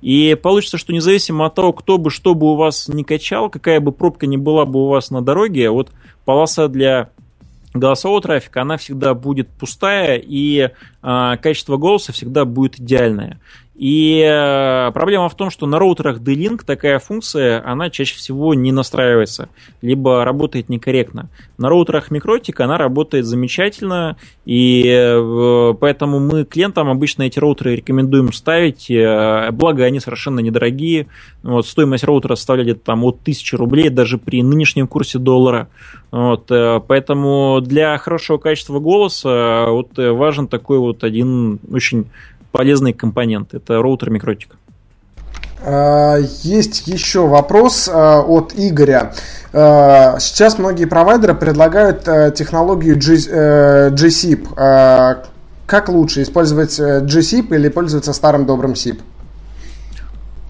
И получится, что независимо от того, кто бы что бы у вас не качал, какая бы пробка ни была бы у вас на дороге, вот полоса для голосового трафика, она всегда будет пустая, и э, качество голоса всегда будет идеальное. И э, проблема в том, что на роутерах D-Link такая функция, она чаще всего не настраивается, либо работает некорректно. На роутерах Микротик она работает замечательно, и э, поэтому мы клиентам обычно эти роутеры рекомендуем ставить, э, благо они совершенно недорогие. Вот, стоимость роутера составляет там от 1000 рублей даже при нынешнем курсе доллара. Вот, поэтому для хорошего качества голоса вот, важен такой вот один очень полезный компонент. Это роутер Микротик. А, есть еще вопрос а, от Игоря. А, сейчас многие провайдеры предлагают технологию GSIP. Э, как лучше, использовать GSIP или пользоваться старым добрым SIP?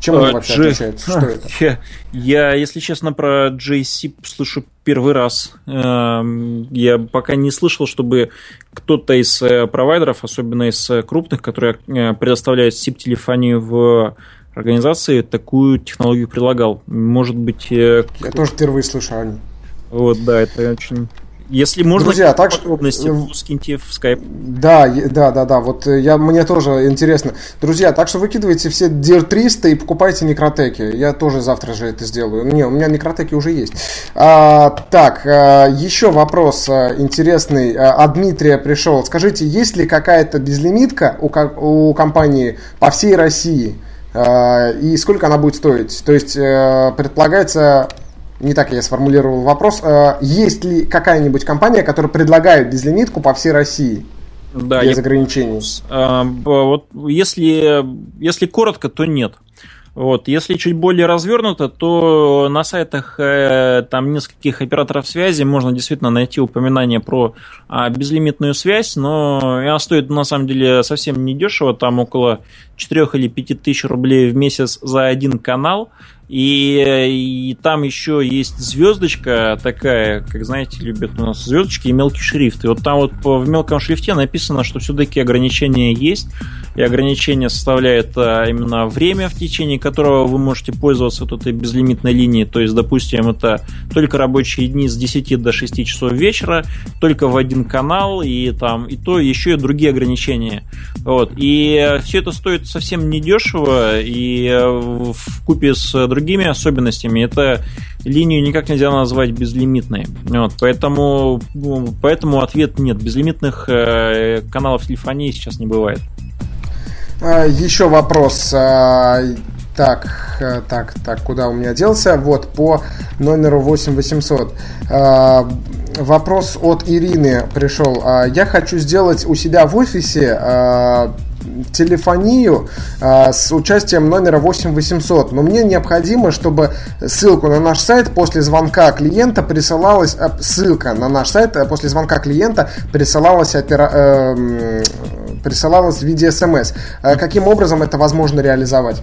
Чем он вообще G... отличается? Что это? Я, я, если честно, про JC слышу первый раз. Эм, я пока не слышал, чтобы кто-то из э, провайдеров, особенно из э, крупных, которые э, предоставляют SIP-телефонию в организации, такую технологию предлагал. Может быть... Я тоже впервые слышу о ней. Вот, да, это очень если можно, Друзья, так подробности что... скиньте в скайп. Да, да, да, да. Вот э, я, мне тоже интересно. Друзья, так что выкидывайте все DIR 300 и покупайте микротеки. Я тоже завтра же это сделаю. Не, у меня микротеки уже есть. А, так, а, еще вопрос а, интересный. А, от Дмитрия пришел. Скажите, есть ли какая-то безлимитка у, у компании по всей России? А, и сколько она будет стоить? То есть а, предполагается не так я сформулировал вопрос. Э, есть ли какая-нибудь компания, которая предлагает безлимитку по всей России? Да, без я... ограничений. А, вот если, если коротко, то нет. Вот. Если чуть более развернуто, то на сайтах э, там нескольких операторов связи можно действительно найти упоминание про э, безлимитную связь, но она стоит на самом деле совсем недешево, там около 4 или 5 тысяч рублей в месяц за один канал. И, и там еще есть звездочка такая, как знаете, любят у нас звездочки и мелкий шрифт. И вот там вот в мелком шрифте написано, что все-таки ограничения есть. И ограничение составляет а, именно время, в течение которого вы можете пользоваться вот этой безлимитной линией. То есть, допустим, это только рабочие дни с 10 до 6 часов вечера, только в один канал, и там и то, еще и другие ограничения. Вот. И все это стоит совсем недешево, и э, в купе с другими другими особенностями, это линию никак нельзя назвать безлимитной. Вот, поэтому, ну, поэтому ответ нет. Безлимитных э, каналов телефонии сейчас не бывает. А, еще вопрос. А, так, э, так, так, куда у меня делся? Вот, по номеру 8800. А, вопрос от Ирины пришел. Я хочу сделать у себя в офисе телефонию э, с участием номера 8800. Но мне необходимо, чтобы ссылку на наш сайт после звонка клиента присылалась, э, ссылка на наш сайт э, после звонка клиента присылалась, опера, э, присылалась в виде смс. Э, каким образом это возможно реализовать?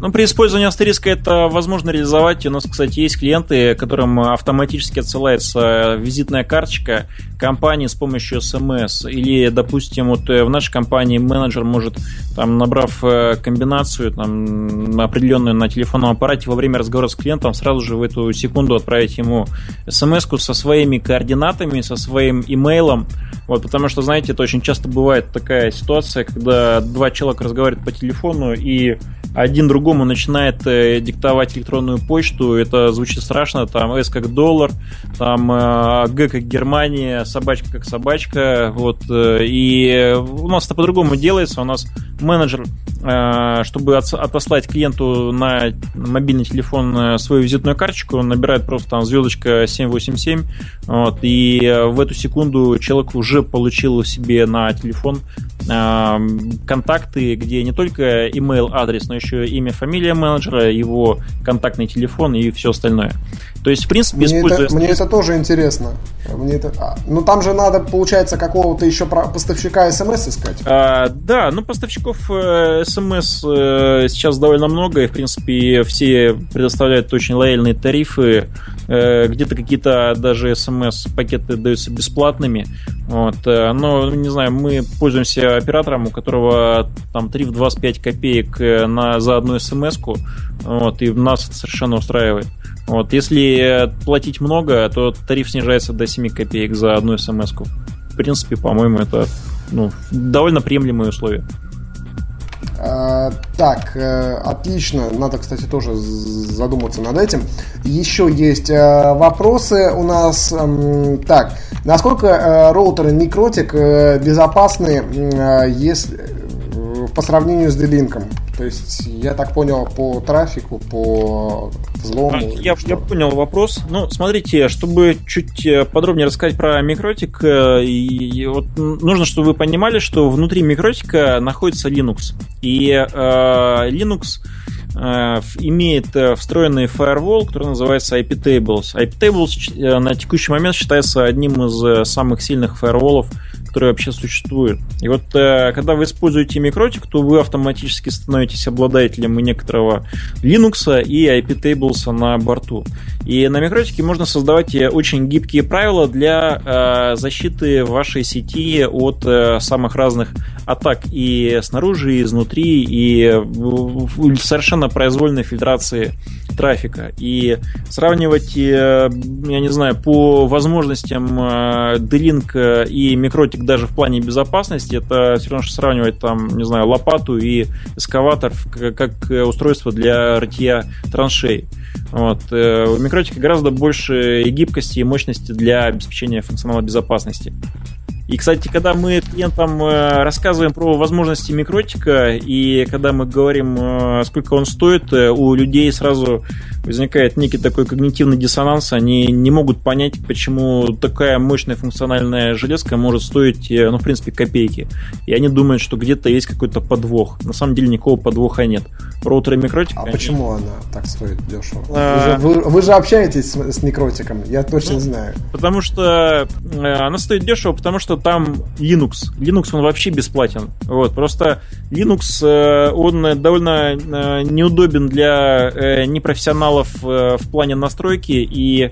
Ну, при использовании астериска это возможно реализовать. У нас, кстати, есть клиенты, которым автоматически отсылается визитная карточка компании с помощью смс. Или, допустим, вот э, в нашей компании менеджер может, там, набрав э, комбинацию там, определенную на телефонном аппарате во время разговора с клиентом, сразу же в эту секунду отправить ему смс со своими координатами, со своим имейлом. Вот, потому что, знаете, это очень часто бывает такая ситуация, когда два человека разговаривают по телефону, и один другому начинает э, диктовать электронную почту, это звучит страшно, там S как доллар, там э, Г как Германия, собачка как собачка, вот, э, и у нас это по-другому делается, у нас менеджер, чтобы от, отослать клиенту на мобильный телефон свою визитную карточку, он набирает просто там звездочка 787, вот, и в эту секунду человек уже получил себе на телефон контакты, где не только email адрес, но еще имя, фамилия менеджера, его контактный телефон и все остальное. То есть, в принципе, мне используя... Это, мне это тоже интересно. Мне это... А, ну, там же надо, получается, какого-то еще поставщика смс искать. А, да, ну, поставщиков э, смс э, сейчас довольно много, и, в принципе, все предоставляют очень лояльные тарифы. Э, где-то какие-то даже смс-пакеты даются бесплатными. Вот. Э, но, не знаю, мы пользуемся оператором, у которого там тариф 25 копеек э, на, за одну смс-ку. Вот, и нас это совершенно устраивает. Вот, если платить много, то тариф снижается до 7 копеек за одну смс -ку. В принципе, по-моему, это ну, довольно приемлемые условия. А, так, э, отлично. Надо, кстати, тоже задуматься над этим. Еще есть э, вопросы у нас. Э, так, насколько э, роутеры Микротик э, безопасны, э, если по сравнению с D-Link? То есть, я так понял, по трафику, по взлому. А, я, я понял вопрос. Ну, смотрите, чтобы чуть э, подробнее рассказать про микротик, э, и, и вот нужно, чтобы вы понимали, что внутри микротика находится Linux. И э, Linux имеет встроенный firewall, который называется IP-Tables. IP-Tables на текущий момент считается одним из самых сильных фаерволов которые вообще существуют. И вот э, когда вы используете микротик, то вы автоматически становитесь обладателем некоторого Linux и IP-tables на борту. И на микротике можно создавать э, очень гибкие правила для э, защиты вашей сети от э, самых разных атак и снаружи, и изнутри, и совершенно произвольной фильтрации трафика. И сравнивать, э, я не знаю, по возможностям э, D-Link и микротик даже в плане безопасности, это все равно, что сравнивать там, не знаю, лопату и эскаватор как устройство для рытья траншей. Вот. Э, у микротика гораздо больше и гибкости, и мощности для обеспечения функционала безопасности. И, кстати, когда мы клиентам э, рассказываем про возможности микротика, и когда мы говорим, э, сколько он стоит, э, у людей сразу возникает некий такой когнитивный диссонанс. Они не могут понять, почему такая мощная функциональная железка может стоить, ну, в принципе, копейки. И они думают, что где-то есть какой-то подвох. На самом деле никакого подвоха нет. Роутеры микротика... А они... почему она так стоит дешево? А... Вы, же, вы, вы же общаетесь с, с микротиком, я точно ну, знаю. Потому что она стоит дешево, потому что там Linux. Linux, он вообще бесплатен. Вот, просто Linux, э, он довольно э, неудобен для э, непрофессионалов в плане настройки, и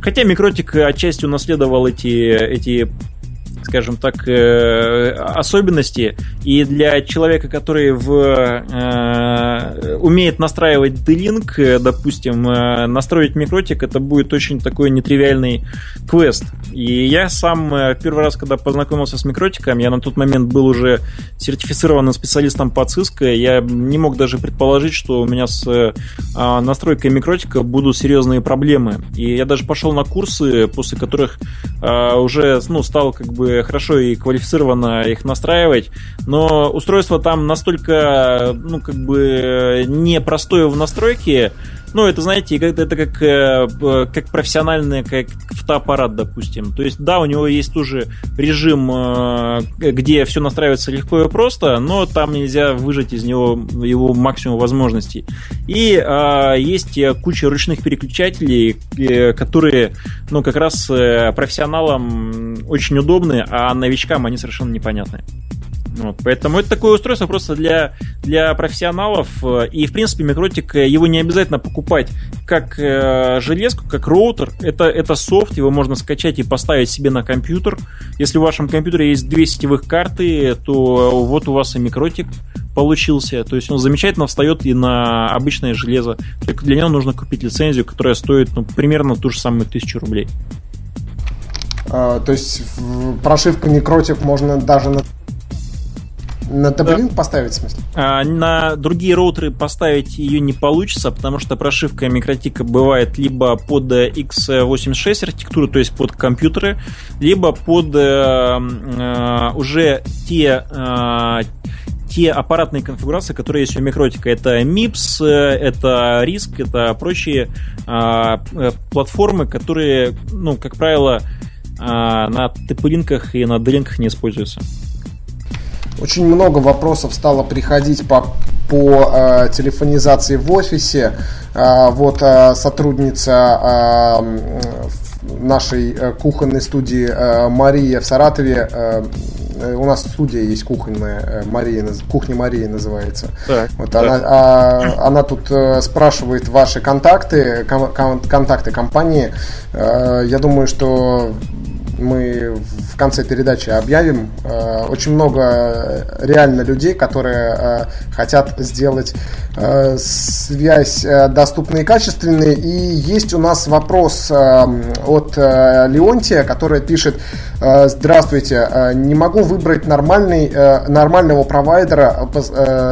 хотя Микротик отчасти унаследовал эти, эти скажем так, э, особенности. И для человека, который в, э, умеет настраивать D-Link, э, допустим, настроить микротик, это будет очень такой нетривиальный квест. И я сам первый раз, когда познакомился с микротиком, я на тот момент был уже сертифицированным специалистом по Cisco, я не мог даже предположить, что у меня с настройкой микротика будут серьезные проблемы. И я даже пошел на курсы, после которых уже ну, стал как бы хорошо и квалифицированно их настраивать, но устройство там настолько, ну, как бы непростое в настройке, ну, это, знаете, это, как, э, как профессиональный, как фотоаппарат, допустим. То есть, да, у него есть тоже режим, э, где все настраивается легко и просто, но там нельзя выжать из него его максимум возможностей. И а, есть куча ручных переключателей, э, которые, ну, как раз профессионалам очень удобны, а новичкам они совершенно непонятны. Вот, поэтому это такое устройство просто для, для профессионалов. И, в принципе, микротик, э, его не обязательно покупать как э, железку, как роутер. Это, это софт, его можно скачать и поставить себе на компьютер. Если в вашем компьютере есть две сетевых карты, то вот у вас и микротик получился. То есть он замечательно встает и на обычное железо. Только для него нужно купить лицензию, которая стоит ну, примерно ту же самую тысячу рублей. А, то есть прошивка микротик можно даже на на TP-Link да. поставить, в смысле? А, на другие роутеры поставить ее не получится, потому что прошивка микротика бывает либо под x86 архитектуру, то есть под компьютеры, либо под э, э, уже те э, те аппаратные конфигурации, которые есть у микротика. Это MIPS, это RISC, это прочие э, платформы, которые, ну, как правило, э, на TP-линках и на D-линках не используются. Очень много вопросов стало приходить по, по э, телефонизации в офисе. Э, вот э, сотрудница э, нашей э, кухонной студии э, Мария в Саратове. Э, у нас студия есть кухонная, Мария, кухня Марии называется. Так, вот так. Она, а, она тут спрашивает ваши контакты, кон, контакты компании. Я думаю, что мы в конце передачи объявим. Э, очень много реально людей, которые э, хотят сделать связь доступной и качественной. И есть у нас вопрос от Леонтия, который пишет, здравствуйте, не могу выбрать нормальный, нормального провайдера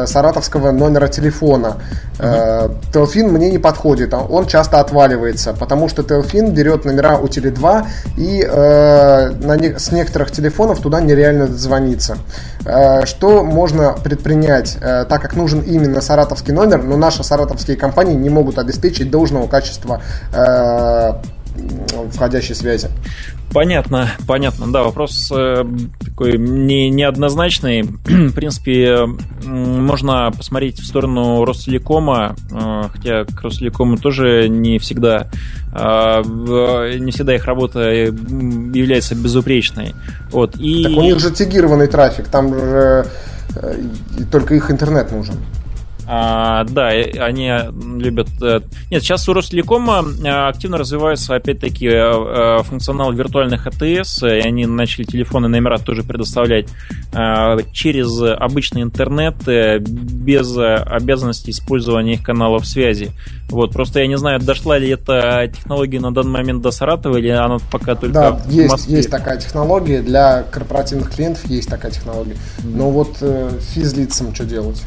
саратовского номера телефона. Телфин мне не подходит, он часто отваливается, потому что Телфин берет номера у Теле2 и э, на не, с некоторых телефонов туда нереально дозвониться. Э, что можно предпринять, э, так как нужен именно саратовский номер, но наши саратовские компании не могут обеспечить должного качества э, входящей связи. Понятно, понятно. Да, вопрос э, такой не, неоднозначный. В принципе, можно посмотреть в сторону Ростелекома, э, хотя к Ростелекому тоже не всегда, э, не всегда их работа является безупречной. Вот, и... Так у них же тегированный трафик, там же э, только их интернет нужен. А, да, они любят... Э, нет, сейчас у Ростелекома э, активно развивается, опять-таки, э, функционал виртуальных АТС, и они начали телефоны номера тоже предоставлять через обычный интернет, без обязанности использования их каналов связи. Вот, просто я не знаю, дошла ли эта технология на данный момент до Саратова, или она пока только Да, в есть, Москве. есть такая технология, для корпоративных клиентов есть такая технология. Но вот физлицам что делать?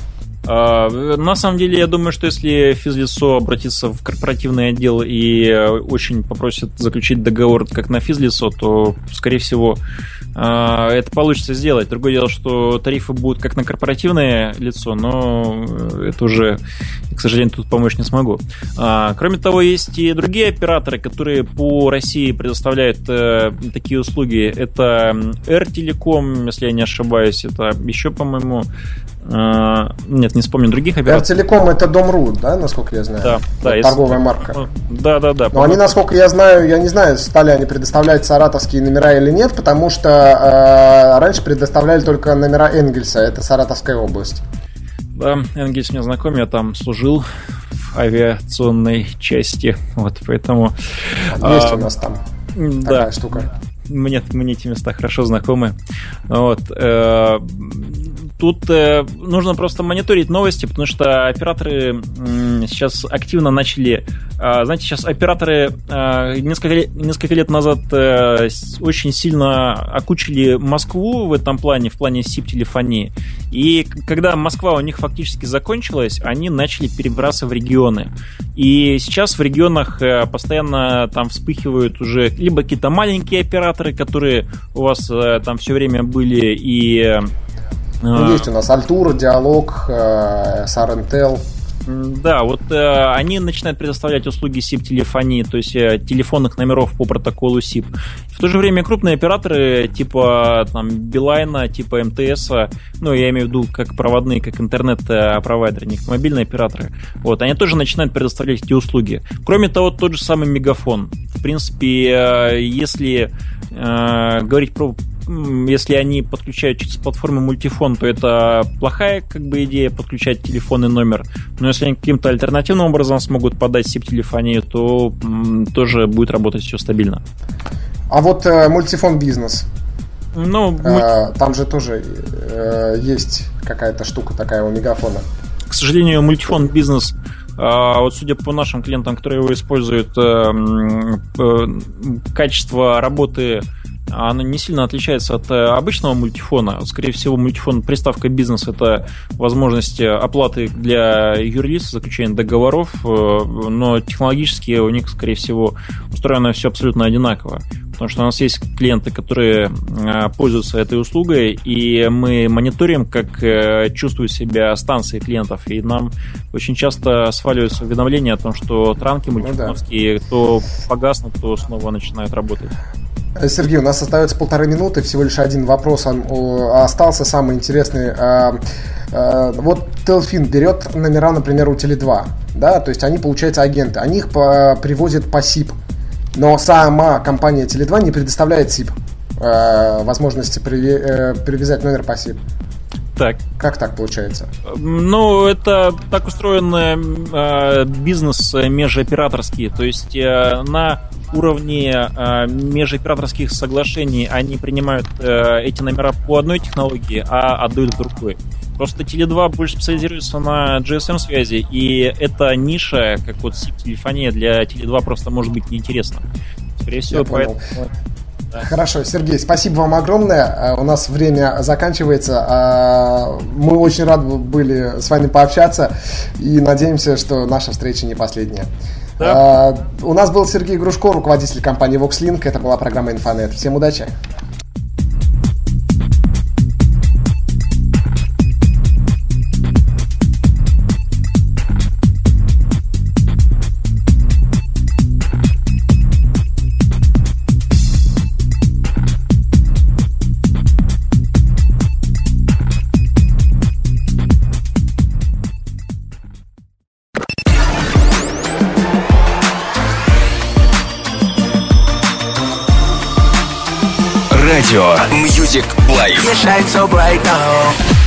А, на самом деле, я думаю, что если физлицо обратится в корпоративный отдел и э, очень попросит заключить договор как на физлицо, то, скорее всего, а, это получится сделать. Другое дело, что тарифы будут как на корпоративное лицо, но это уже, к сожалению, тут помочь не смогу. А, кроме того, есть и другие операторы, которые по России предоставляют э, такие услуги. Это Air Telecom, если я не ошибаюсь, это еще, по-моему, нет, не вспомню других операторов. Телеком это Дом.ру, да, насколько я знаю? Да, да. Торговая если... марка. Да, да, да. Но они, насколько я знаю, я не знаю, стали они предоставлять саратовские номера или нет, потому что э, раньше предоставляли только номера Энгельса, это Саратовская область. Да, Энгельс мне знаком, я там служил в авиационной части, вот поэтому... Есть а, у нас там да. такая штука мне, мне эти места хорошо знакомы. Вот. Э, тут э, нужно просто мониторить новости, потому что операторы сейчас активно начали... Э, знаете, сейчас операторы несколько, несколько лет назад очень сильно окучили Москву в этом плане, в плане SIP-телефонии. И когда Москва у них фактически закончилась, они начали перебираться в регионы. И сейчас в регионах постоянно там вспыхивают уже либо какие-то маленькие операторы, которые у вас э, там все время были и... Э, ну, есть у нас Альтур, Диалог, э, Сарентел. Да, вот э, они начинают предоставлять услуги SIP-телефонии, то есть э, телефонных номеров по протоколу SIP. В то же время крупные операторы типа там Билайна, типа МТС, ну я имею в виду как проводные, как интернет-провайдеры, не мобильные операторы, вот, они тоже начинают предоставлять эти услуги. Кроме того, тот же самый Мегафон. В принципе, э, если э, говорить про если они подключают через платформу мультифон, то это плохая как бы идея подключать телефонный номер. Но если они каким-то альтернативным образом смогут подать SIP-телефонию, то тоже будет работать все стабильно. А вот э, мультифон бизнес. Ну, э, там же тоже э, есть какая-то штука такая у мегафона. К сожалению, мультифон бизнес а вот судя по нашим клиентам, которые его используют, э, э, качество работы оно не сильно отличается от э, обычного мультифона. Скорее всего, мультифон приставка бизнес это возможность оплаты для юрлиц, заключения договоров, но технологически у них, скорее всего, устроено все абсолютно одинаково. Потому что у нас есть клиенты, которые пользуются этой услугой, и мы мониторим, как чувствуют себя станции клиентов, и нам очень часто сваливаются уведомления о том, что транки мультифоновские ну, да. то погаснут, то снова начинают работать. Э, Сергей, у нас остается полторы минуты, всего лишь один вопрос остался, самый интересный. А, а, вот Телфин берет номера, например, у Теле2, да, то есть они, получается, агенты, они их привозят по СИП, но сама компания Теле2 не предоставляет СИП, э, возможности э, привязать номер по СИП. так. Как так получается? Ну, это так устроен э, бизнес межоператорский. То есть э, на уровне э, межоператорских соглашений они принимают э, эти номера по одной технологии, а отдают другой. Просто Теле2 больше специализируется на GSM-связи, и эта ниша, как вот SIP-телефония, для Теле2 просто может быть неинтересна. Скорее всего, поэтому... Да. Хорошо, Сергей, спасибо вам огромное. А, у нас время заканчивается. А, мы очень рады были с вами пообщаться и надеемся, что наша встреча не последняя. Да. А, у нас был Сергей Грушко, руководитель компании VoxLink. Это была программа Инфонет. Всем удачи! Shine so bright now.